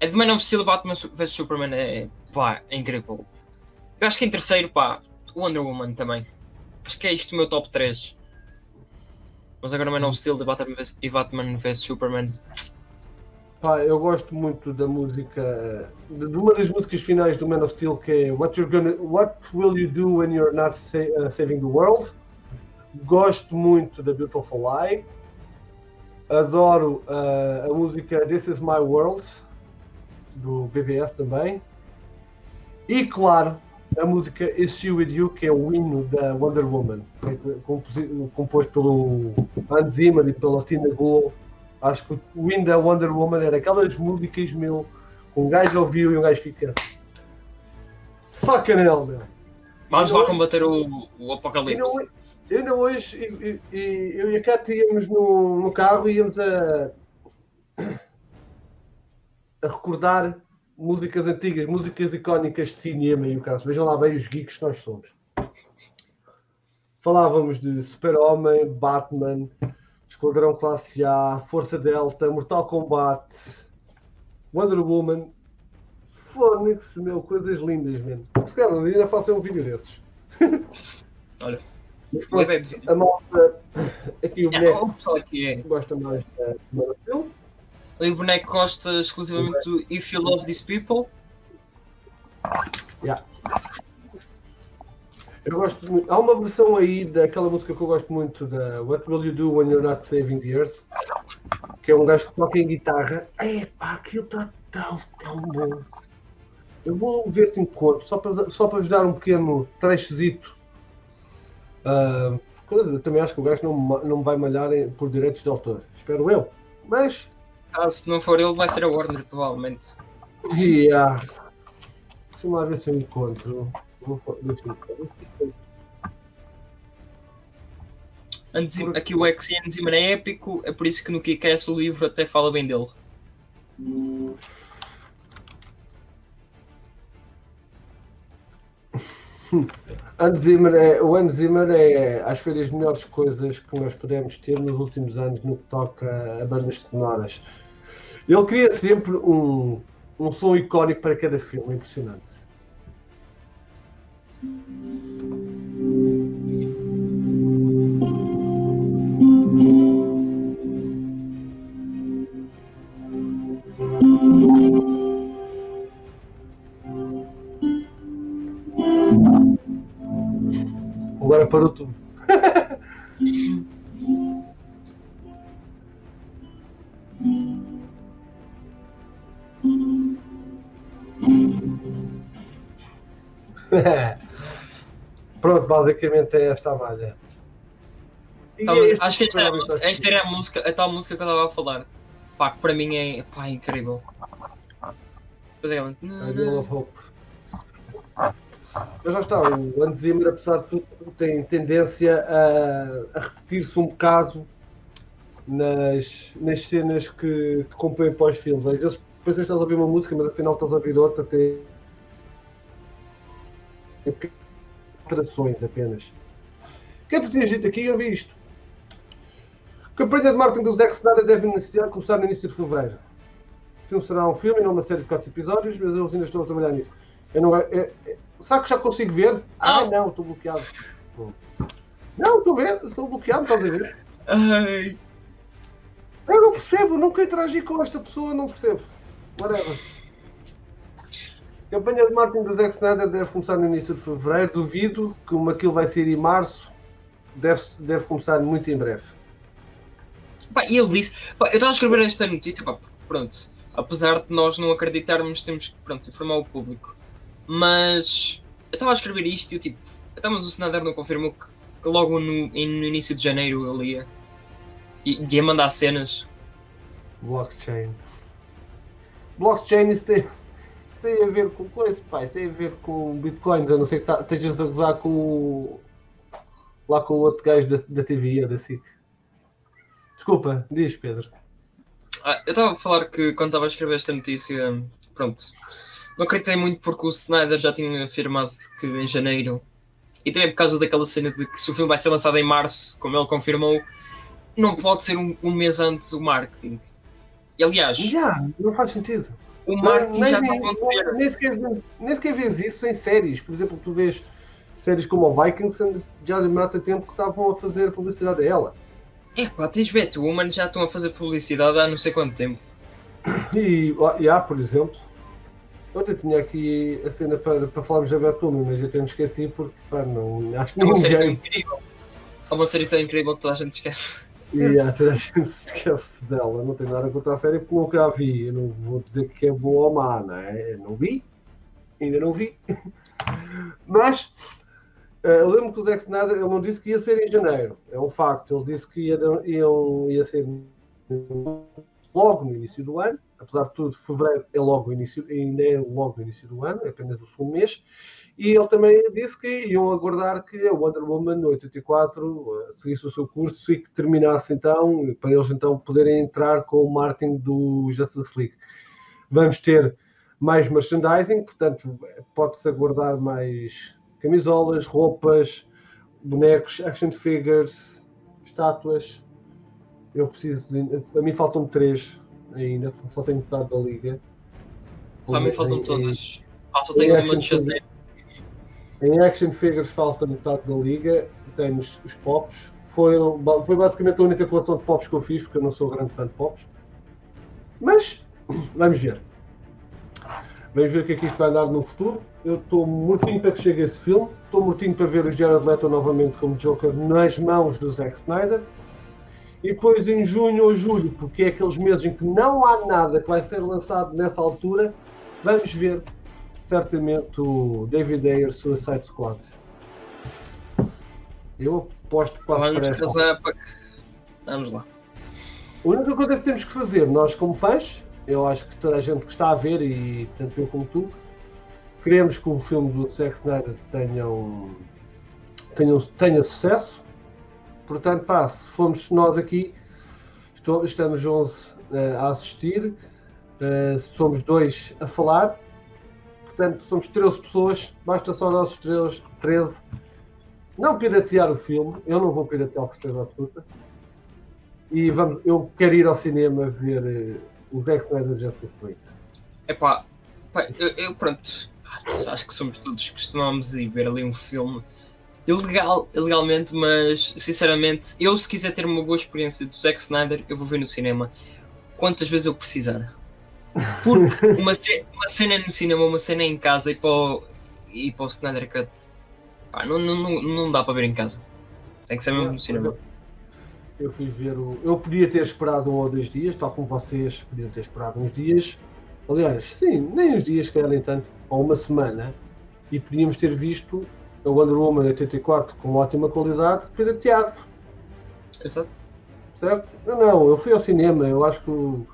É de Man of Steel Batman vs Superman, é. pá, é incrível. Eu acho que em terceiro, pá, Wonder Woman também. Acho que é isto o meu top 3. Mas agora Man of Steel de Batman e Batman vs Superman. Pá, eu gosto muito da música, de uma das músicas finais do Man of Steel que é What, you're gonna, What Will You Do When You're Not sa uh, Saving the World. Gosto muito da Beautiful Lie. Adoro uh, a música This Is My World do BBS também. E claro, a música Is She With You, que é o hino da Wonder Woman, composto pelo Hans Zimmer e pela Tina Gould. Acho que o hino da Wonder Woman era aquelas músicas, meu, que um gajo ouviu e um gajo fica. Fucking hell, meu. Vamos Eu lá hoje- combater o, o Eu apocalipse. ainda, eu ainda hoje, e- e- e eu e a Cat íamos no, no carro e íamos a, a recordar músicas antigas, músicas icónicas de cinema e o caso. Vejam lá bem os geeks que nós somos. Falávamos de Super-Homem, Batman, Esquadrão Classe A, Força Delta, Mortal Kombat, Wonder Woman. Foda-se, meu, coisas lindas, mesmo. Se calhar ainda faço um vídeo desses. Olha, Mas pronto, é a malta, aqui o É, boneco o pessoal aqui é. gosta mais da primeira filme. O boneco gosta exclusivamente do If You Love These People. Eu gosto muito. Há uma versão aí daquela música que eu gosto muito da What Will You Do When You're Not Saving the Earth? Que é um gajo que toca em guitarra. Epá, aquilo está tão, tão bom. Eu vou ver se encontro, só para, só para vos dar um pequeno trechozito. Porque eu também acho que o gajo não, não me vai malhar por direitos de autor. Espero eu. Mas Ah, se não for ele, vai ser a Warner, provavelmente. Yeah. Deixa-me lá ver se eu encontro. Vou aqui o X e Enzima é épico, é por isso que no Kick-Ass o livro até fala bem dele. Hans Zimmer é, o Hans Zimmer é, acho que foi das melhores coisas que nós pudemos ter nos últimos anos no que toca a bandas sonoras. Ele cria sempre um, um som icónico para cada filme, impressionante. Agora parou tudo. Pronto, basicamente é esta a malha. E Tá, é este acho que esta, era a programa música- esta era a música, a tal música que eu estava a falar. Pá, que para mim é, pá, incrível. Pois é, A Bill of Hope. Mas já está, o Hans Zimmer, apesar de tudo, tem tendência a, a repetir-se um bocado nas, nas cenas que, que compõem para os filmes. Às vezes depois estás a ouvir uma música, mas afinal estás a ouvir outra, tem, alterações apenas. O que é que tu tinhas dito aqui? Eu vi isto. A campanha de marketing do Zack Snyder deve iniciar, começar no início de fevereiro. O filme será um filme e não uma série de quatro episódios, mas eles ainda estão a trabalhar nisso. Eu não, é, é, será que já consigo ver? Ah, Não. não, estou bloqueado. Não, estou a ver, estou bloqueado, estás a ver? Ai, Eu não percebo, nunca interagi com esta pessoa, não percebo. Whatever. A campanha de marketing do Zack Snyder deve começar no início de fevereiro. Duvido que uma aquilo vai sair em março. Deve, deve começar muito em breve. Pá, e ele disse, pá, eu estava a escrever esta notícia, pá, pronto, apesar de nós não acreditarmos, temos que, pronto, informar o público. Mas eu estava a escrever isto e eu tipo, então, mas o Snyder não confirmou que, que logo no, no início de janeiro ele ia, ia mandar cenas. Blockchain. Blockchain, isso tem, isso tem a ver com coisa, pá, isso tem a ver com bitcoins. A não ser que tá- estejas a gozar com o. lá com o outro gajo da, da TV, da SIC. Desculpa, diz Pedro. Ah, eu estava a falar que quando estava a escrever esta notícia, pronto, não acreditei muito porque o Snyder já tinha afirmado que em janeiro, e também por causa daquela cena de que se o filme vai ser lançado em março, como ele confirmou, não pode ser um, um mês antes o marketing. E aliás, Já, não faz sentido. O marketing Nem- já está a acontecer. Nem sequer, nem sequer vês isso em séries. Por exemplo, tu vês séries como o Vikings, já demora tempo que estavam a fazer publicidade a ela. É pá, tens Batwoman, já estão a fazer publicidade há não sei quanto tempo. E, ó, e há, por exemplo, ontem tinha aqui a cena para, para falarmos da Batwoman, mas eu tenho esquecido porque pá, não, acho que É uma série tão incrível. É uma série tão incrível que toda a gente esquece. E há, toda a gente se esquece dela. Não tenho nada contra a série porque nunca a vi. Eu não vou dizer que é boa ou má, não é? Eu não vi, ainda não vi. Mas eh, eu lembro que o Zack Snyder ele não disse que ia ser em janeiro, é um facto. Ele disse que ia, iam- ia ser logo no início do ano, apesar de tudo, fevereiro é logo o início, ainda é logo o início do ano, é apenas o segundo mês. E ele também disse que iam aguardar que a Wonder Woman 84 eh, seguisse o seu curso e que terminasse então, para eles então poderem entrar com o marketing do Justice League. Vamos ter mais merchandising, portanto, pode-se aguardar mais camisolas, roupas, bonecos, action figures, estátuas. Eu preciso de. A mim faltam três ainda, só tenho metade da liga. Para mim faltam em- todas. Ah, só tenho uma de Shazam. Em action figures falta metade da liga, temos os pops. Foi, foi basicamente a única coleção de pops que eu fiz, porque eu não sou grande fã de pops. Mas vamos ver. Vamos ver o que é que isto vai dar no futuro. Eu estou mortinho para que chegue esse filme. Estou mortinho para ver o Jared Leto novamente como Joker nas mãos do Zack Snyder. E depois em junho ou julho, porque é aqueles meses em que não há nada que vai ser lançado nessa altura, vamos ver certamente o David Ayer Suicide Squad. Eu aposto que passo Vamos para que. Vamos lá. A única coisa que temos que fazer, nós como fãs, eu acho que toda a gente que está a ver, e tanto eu como tu, queremos que o filme do Zack Snyder tenha, um- tenha, tenha sucesso. Portanto, pá, se formos nós aqui, estou- estamos 11 eh, a assistir, eh, somos dois a falar, portanto, somos 13 pessoas, basta só nós 13, 13 não piratear o filme, eu não vou piratear o que esteja absoluta. E vamos, eu quero ir ao cinema ver, eh, o Zack Snyder Justice League? Epá, pá, eu, eu pronto, acho que somos todos costumamos ir ver ali um filme ilegal, ilegalmente, mas sinceramente, eu se quiser ter uma boa experiência do Zack Snyder, eu vou ver no cinema quantas vezes eu precisar. Porque uma, ce- uma cena no cinema, uma cena em casa e para o, e para o Snyder Cut, pá, não, não, não, dá para ver em casa. Tem que ser mesmo no cinema. Eu fui ver o. Eu podia ter esperado um ou dois dias, tal como vocês podiam ter esperado uns dias. Aliás, sim, nem uns dias, que nem tanto, ou uma semana, e podíamos ter visto a Wonder Woman 84 com ótima qualidade, pirateado, Exato. certo? Não, não, eu fui ao cinema, eu acho que o,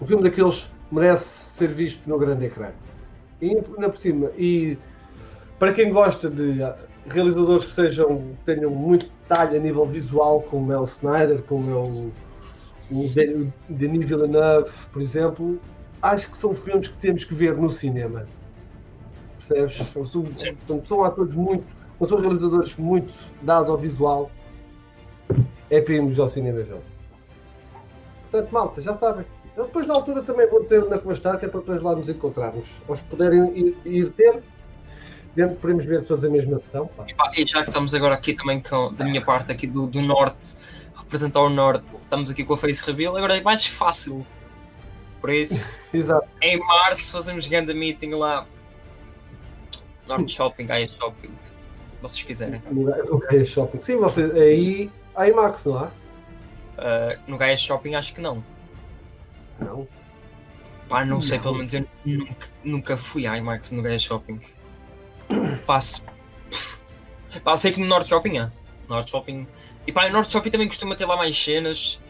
o filme daqueles merece ser visto no grande ecrã. E ainda por cima, e para quem gosta de realizadores que sejam, que tenham muito detalhe a nível visual, como é o Snyder, como é o, o Den- Denis Villeneuve, por exemplo, acho que são filmes que temos que ver no cinema. Percebes? São, são, atores muito, são realizadores muito dados ao visual. É para irmos ao cinema ver. Portanto, malta, já sabem. Eu depois na altura também vou ter na Coastar, que é para depois lá nos encontrarmos. Se puderem ir, ir ter, dentro podemos ver todos a mesma sessão. pá. E, pá, e já que estamos agora aqui também com, da minha parte aqui do, do norte, representar o norte, estamos aqui com a Face Reveal, agora é mais fácil. Por isso, Exato. em março fazemos grande meeting lá. Norte Shopping, Gaia Shopping. Vocês quiserem. No Ga- no Gaia Shopping. Sim, vocês, aí há IMAX, não há? Uh, no Gaia Shopping acho que não. Não. Pá, não, sei, Não. pelo menos eu nunca, nunca fui à IMAX no Gaia Shopping. Faço. Pá, sei que no Norte Shopping há. Norte Shopping. E pá, no Norte Shopping também costuma ter lá mais cenas.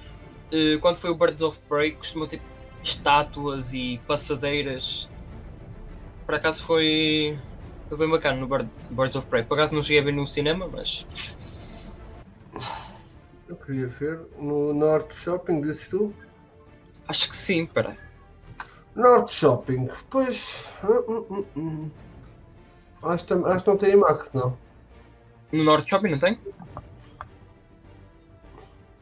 Uh, quando foi o Birds of Prey, costuma ter estátuas e passadeiras. Por acaso foi. Foi bem bacana no Bird, Birds of Prey. Por acaso não cheguei a ver no cinema, mas. Eu queria ver no Norte Shopping, dizes tu? Acho que sim, peraí. Norte Shopping, pois. hum, hum, hum, hum. Acho, acho que não tem IMAX, não. No Norte Shopping não tem?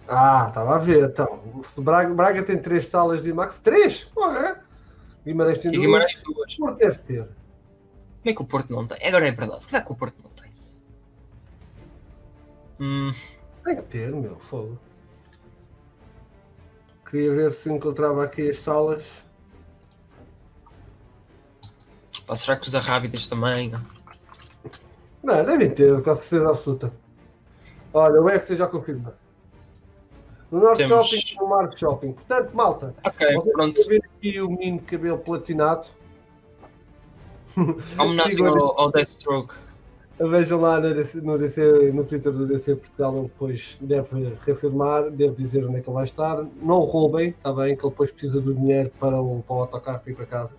Ah, estava a ver, então. Braga, Braga tem três salas de IMAX. Três? Porra! Guimarães tem E duas. Guimarães duas. Porto deve ter. Como é que o Porto não tem? Agora é verdade. Como é que o Porto não tem? Hum, Tem que ter, meu, fogo. Queria ver se encontrava aqui as salas. pá, será que os da Rábidas também? Não, devem ter, com certeza absoluta. Olha, o EXA já confirma. No Norte Temos- Shopping no Marco Shopping. Portanto, malta, Ok, pronto. a ver aqui o menino de cabelo platinado. Homenagem ao, ao Deathstroke. Vejam lá no, DC, no, DC, no Twitter do DC Portugal, ele depois deve reafirmar, deve dizer onde é que ele vai estar. Não o roubem, está bem, que ele depois precisa do dinheiro para o, para o autocarro ir para casa.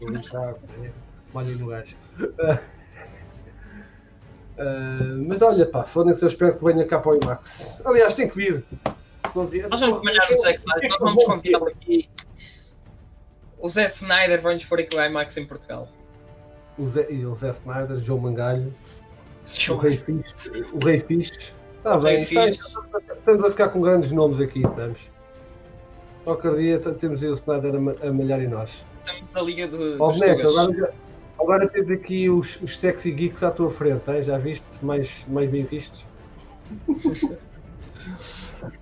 Vou brincar, é, Malhem no gajo. Ah, mas olha, pá, foda-se, eu espero que venha cá para o IMAX. Aliás, tem que vir. Nós vamos malhar no Zack Snyder. Nós vamos convidar aqui. O Zé Snyder vai-nos pôr aqui o IMAX em Portugal. O Zé, e o Zé Snyder, João Mangalho. O Show. Rei Fixe. O Rei Fixe. Está O bem, está- Fixe. estamos a ficar com grandes nomes aqui, estamos. Qualquer dia temos aí o Snyder a, a malhar em nós. Temos a Liga de, Ó agora, agora tens aqui os, os sexy geeks à tua frente, hein? já viste? Mais, mais bem vistos.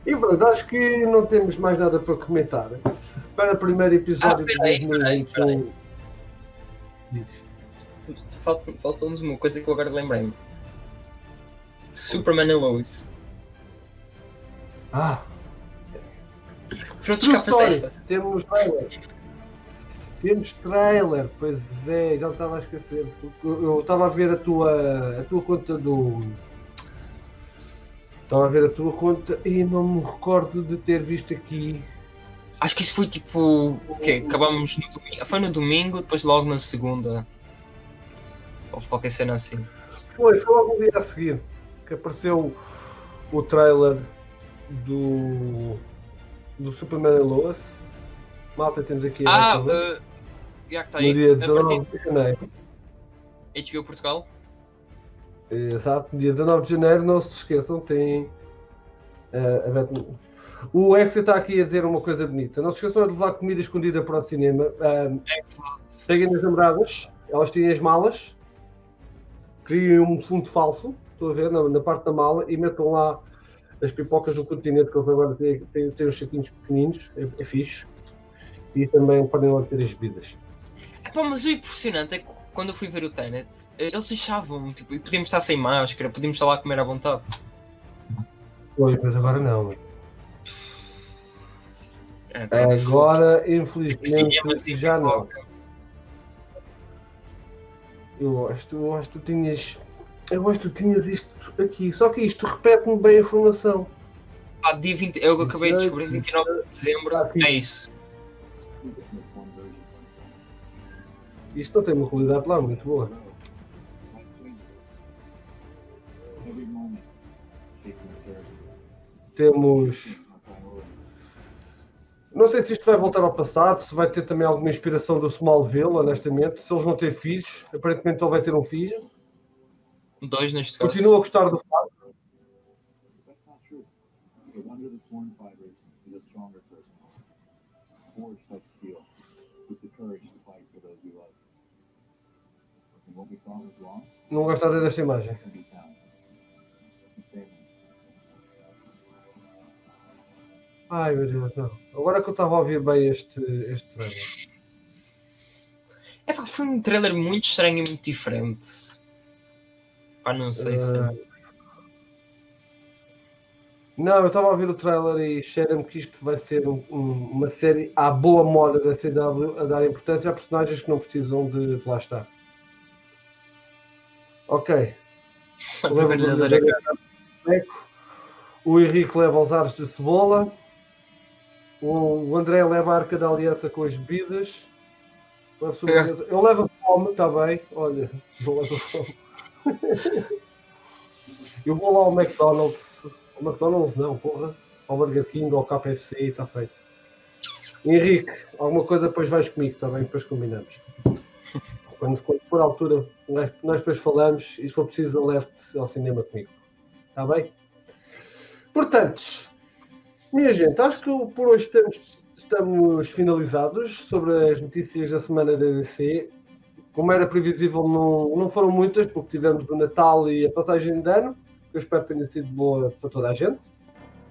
e pronto, acho que não temos mais nada para comentar. Para o primeiro episódio Ah, peraí, de peraí, 2021. Diz. Falta- Faltou-nos uma coisa que eu agora lembrei-me. Superman e Lois. Ah, Foram capas desta. Temos trailer. Temos trailer, pois é, já estava a esquecer. Eu estava a ver a tua, a tua conta do. Estava a ver a tua conta e não me recordo de ter visto aqui. Acho que isso foi tipo. O quê? Acabámos no domingo. Foi no domingo, depois logo na segunda. Houve qualquer cena assim. Foi, foi logo um dia a seguir que apareceu o trailer do. do Superman e Lois. Malta, temos aqui. Ah, uh, já que está no aí. dia A partir 19 de janeiro. HBO Portugal. Exato, dia 19 de janeiro, não se esqueçam, tem Uh, a Beth... O Exa está aqui a dizer uma coisa bonita. Não se esqueçam de levar comida escondida para o cinema. Uh, peguem as namoradas, elas têm as malas, criem um fundo falso, estou a ver, na, na, parte da mala, e metam lá as pipocas do continente, que agora têm, os saquinhos pequeninos, é, é fixe. E também podem lá ter as bebidas. Pá, mas o impressionante é que quando eu fui ver o Tenet, eles deixavam, tipo, e podíamos estar sem máscara, podíamos estar lá a comer à vontade. Pois, mas agora não. É, agora, infelizmente, já não. Eu acho, eu acho que tu tinhas. Eu acho que tu tinhas isto aqui. Só que isto repete-me bem a informação. Ah, dia 20, eu acabei de descobrir 29 de dezembro. É isso. Isto não tem uma qualidade lá muito boa. Temos. Não sei se isto vai voltar ao passado, se vai ter também alguma inspiração do Smallville, honestamente. Se eles vão ter filhos, aparentemente ele vai ter um filho. Dois neste caso. Continuo a gostar do fato. Não gostaram desta imagem? Ai meu Deus, não. Agora que eu estava a ouvir bem este, este trailer. É, foi um trailer muito estranho e muito diferente. Pá, não sei uh... se. Não, eu estava a ouvir o trailer e cheira-me que isto vai ser um, um, uma série à boa moda da CW a dar importância a personagens que não precisam de, de lá estar. Ok. O Henrique leva os ares de cebola. O André leva a arca da aliança com as bebidas. Eu levo fome, está bem. Olha, vou levar fome. Eu vou lá ao McDonald's. Ao McDonald's não, porra. Ao Burger King ou ao KFC está feito. Henrique, alguma coisa depois vais comigo, está bem? Depois combinamos. Quando, quando for a altura, nós, nós depois falamos e se for preciso eu levo-te ao cinema comigo. Está bem? Portanto, minha gente, acho que por hoje estamos, estamos finalizados sobre as notícias da semana da DC. Como era previsível, não, não foram muitas, porque tivemos o Natal e a passagem de ano. Eu espero que tenha sido boa para toda a gente.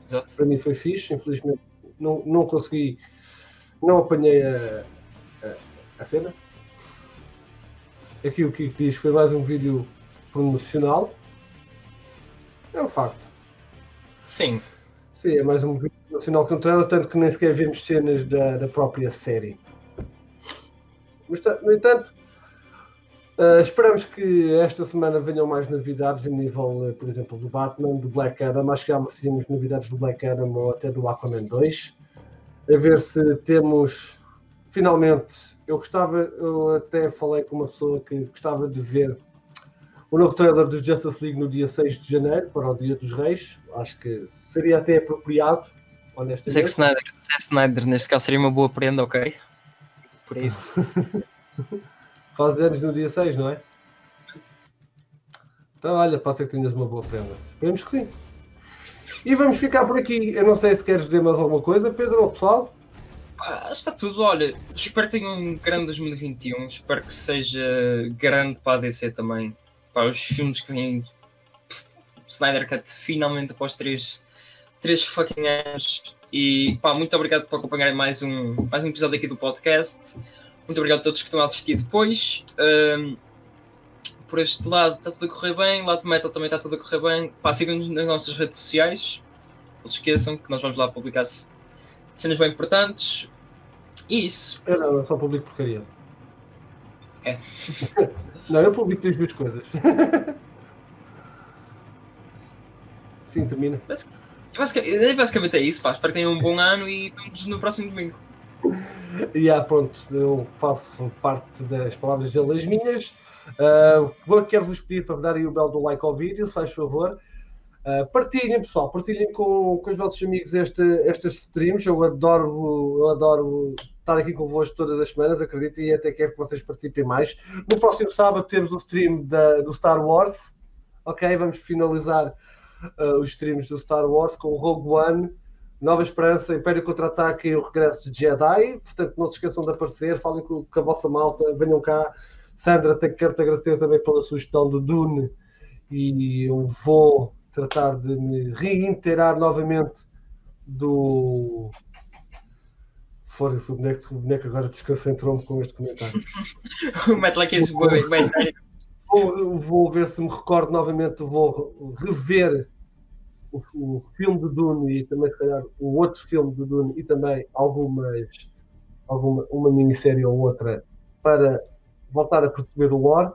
Exato. Para mim foi fixe, infelizmente não, não consegui, não apanhei a, a, a cena. Aqui o que diz foi mais um vídeo promocional. É um facto. Sim. Sim, é mais um vídeo que um trailer, tanto que nem sequer vemos cenas da, da própria série. Mas, no entanto, uh, esperamos que esta semana venham mais novidades a nível, uh, por exemplo, do Batman, do Black Adam. Acho que já merecíamos novidades do Black Adam ou até do Aquaman 2. A ver se temos finalmente eu gostava, eu até falei com uma pessoa que gostava de ver o novo trailer do Justice League no dia 6 de janeiro, para o Dia dos Reis. Acho que seria até apropriado, honestamente. Zack Snyder, Zack Snyder, neste caso seria uma boa prenda, ok? Por isso. Faz anos no dia 6, não é? Então, olha, pode ser que tenhas uma boa prenda. Esperemos que sim. E vamos ficar por aqui. Eu não sei se queres dizer mais alguma coisa, Pedro, ou pessoal? Ah, está tudo, olha, espero que tenham um grande 2021, espero que seja grande para a DC também. Para os filmes que vêm Snyder Cut finalmente após 3, 3 fucking anos. E pá, muito obrigado por acompanharem mais um, mais um episódio aqui do podcast. Muito obrigado a todos que estão a assistir depois. Um, por este lado está tudo a correr bem, lado metal também está tudo a correr bem. Sigam-nos nas nossas redes sociais. Não se esqueçam que nós vamos lá publicar cenas bem importantes. Isso. Eu não, eu só publico porcaria. É. não, eu publico as duas coisas. Sim, termina. Basicamente, basicamente é isso, pá. Espero que tenham um bom ano e vemos no próximo domingo. E ah, pronto, eu faço parte das palavras dele as minhas. Uh, Quero-vos pedir para darem o belo do like ao vídeo, se faz favor. Uh, partilhem, pessoal, partilhem com, com os vossos amigos este, estas streams. Eu adoro, eu adoro estar aqui convosco todas as semanas, acreditem, e até quero que vocês participem mais. No próximo sábado temos o stream da, do Star Wars. Ok, vamos finalizar uh, os streams do Star Wars com Rogue One, Nova Esperança, Império Contra-Ataque e o Regresso de Jedi. Portanto, não se esqueçam de aparecer, falem com, com a vossa malta, venham cá. Sandra, quero-te agradecer também pela sugestão do Dune e eu vou tratar de me reiterar novamente do. Foda-se, o boneco, o boneco agora desconcentrou-me com este comentário. o Metal aqui bem sério. Vou, vou ver se me recordo novamente, vou rever o, o, filme do Dune e também se calhar o outro filme do Dune e também algumas alguma uma minissérie ou outra para voltar a perceber o lore.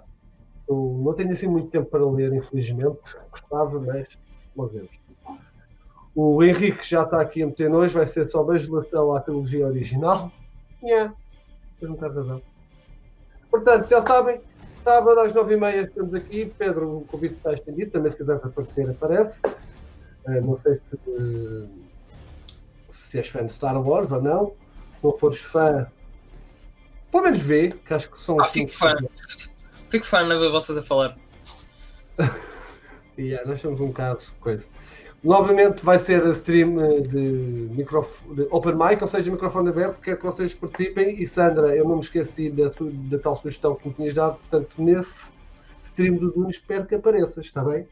Eu não tenho assim muito tempo para ler, infelizmente. Gostava, mas não vemos. O Henrique já está aqui a meter nós, vai ser só bajulação à trilogia original. Yeah. Um bocado razão. Portanto, já sabem, sábado às nove e meia estamos aqui. Pedro, o convite está estendido, também se quiser aparecer, aparece. Uh, não sei se, uh, se és fã de Star Wars ou não. Se não fores fã, pelo menos vê, que acho que são. Ah, fico fã. Fico fã de ver vocês a falar. yeah, nós somos um bocado coisa. Novamente vai ser a stream eh, de, microfone, de open mic, ou seja, microfone aberto, quero que vocês participem. E Sandra, eu não me esqueci da, da tal sugestão que me tinhas dado, portanto, nesse stream do Dunes espero que apareças, está bem?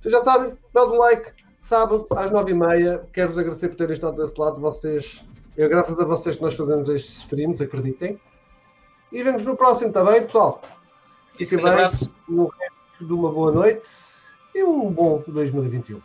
Vocês já sabem, manda um like, sábado às 9h30. Quero-vos agradecer por terem estado desse lado. Vocês, é graças a vocês que nós fazemos estes streams, acreditem. E vemos no próximo, está bem, pessoal? Isso, um abraço. Um resto de uma boa noite e um bom 2021.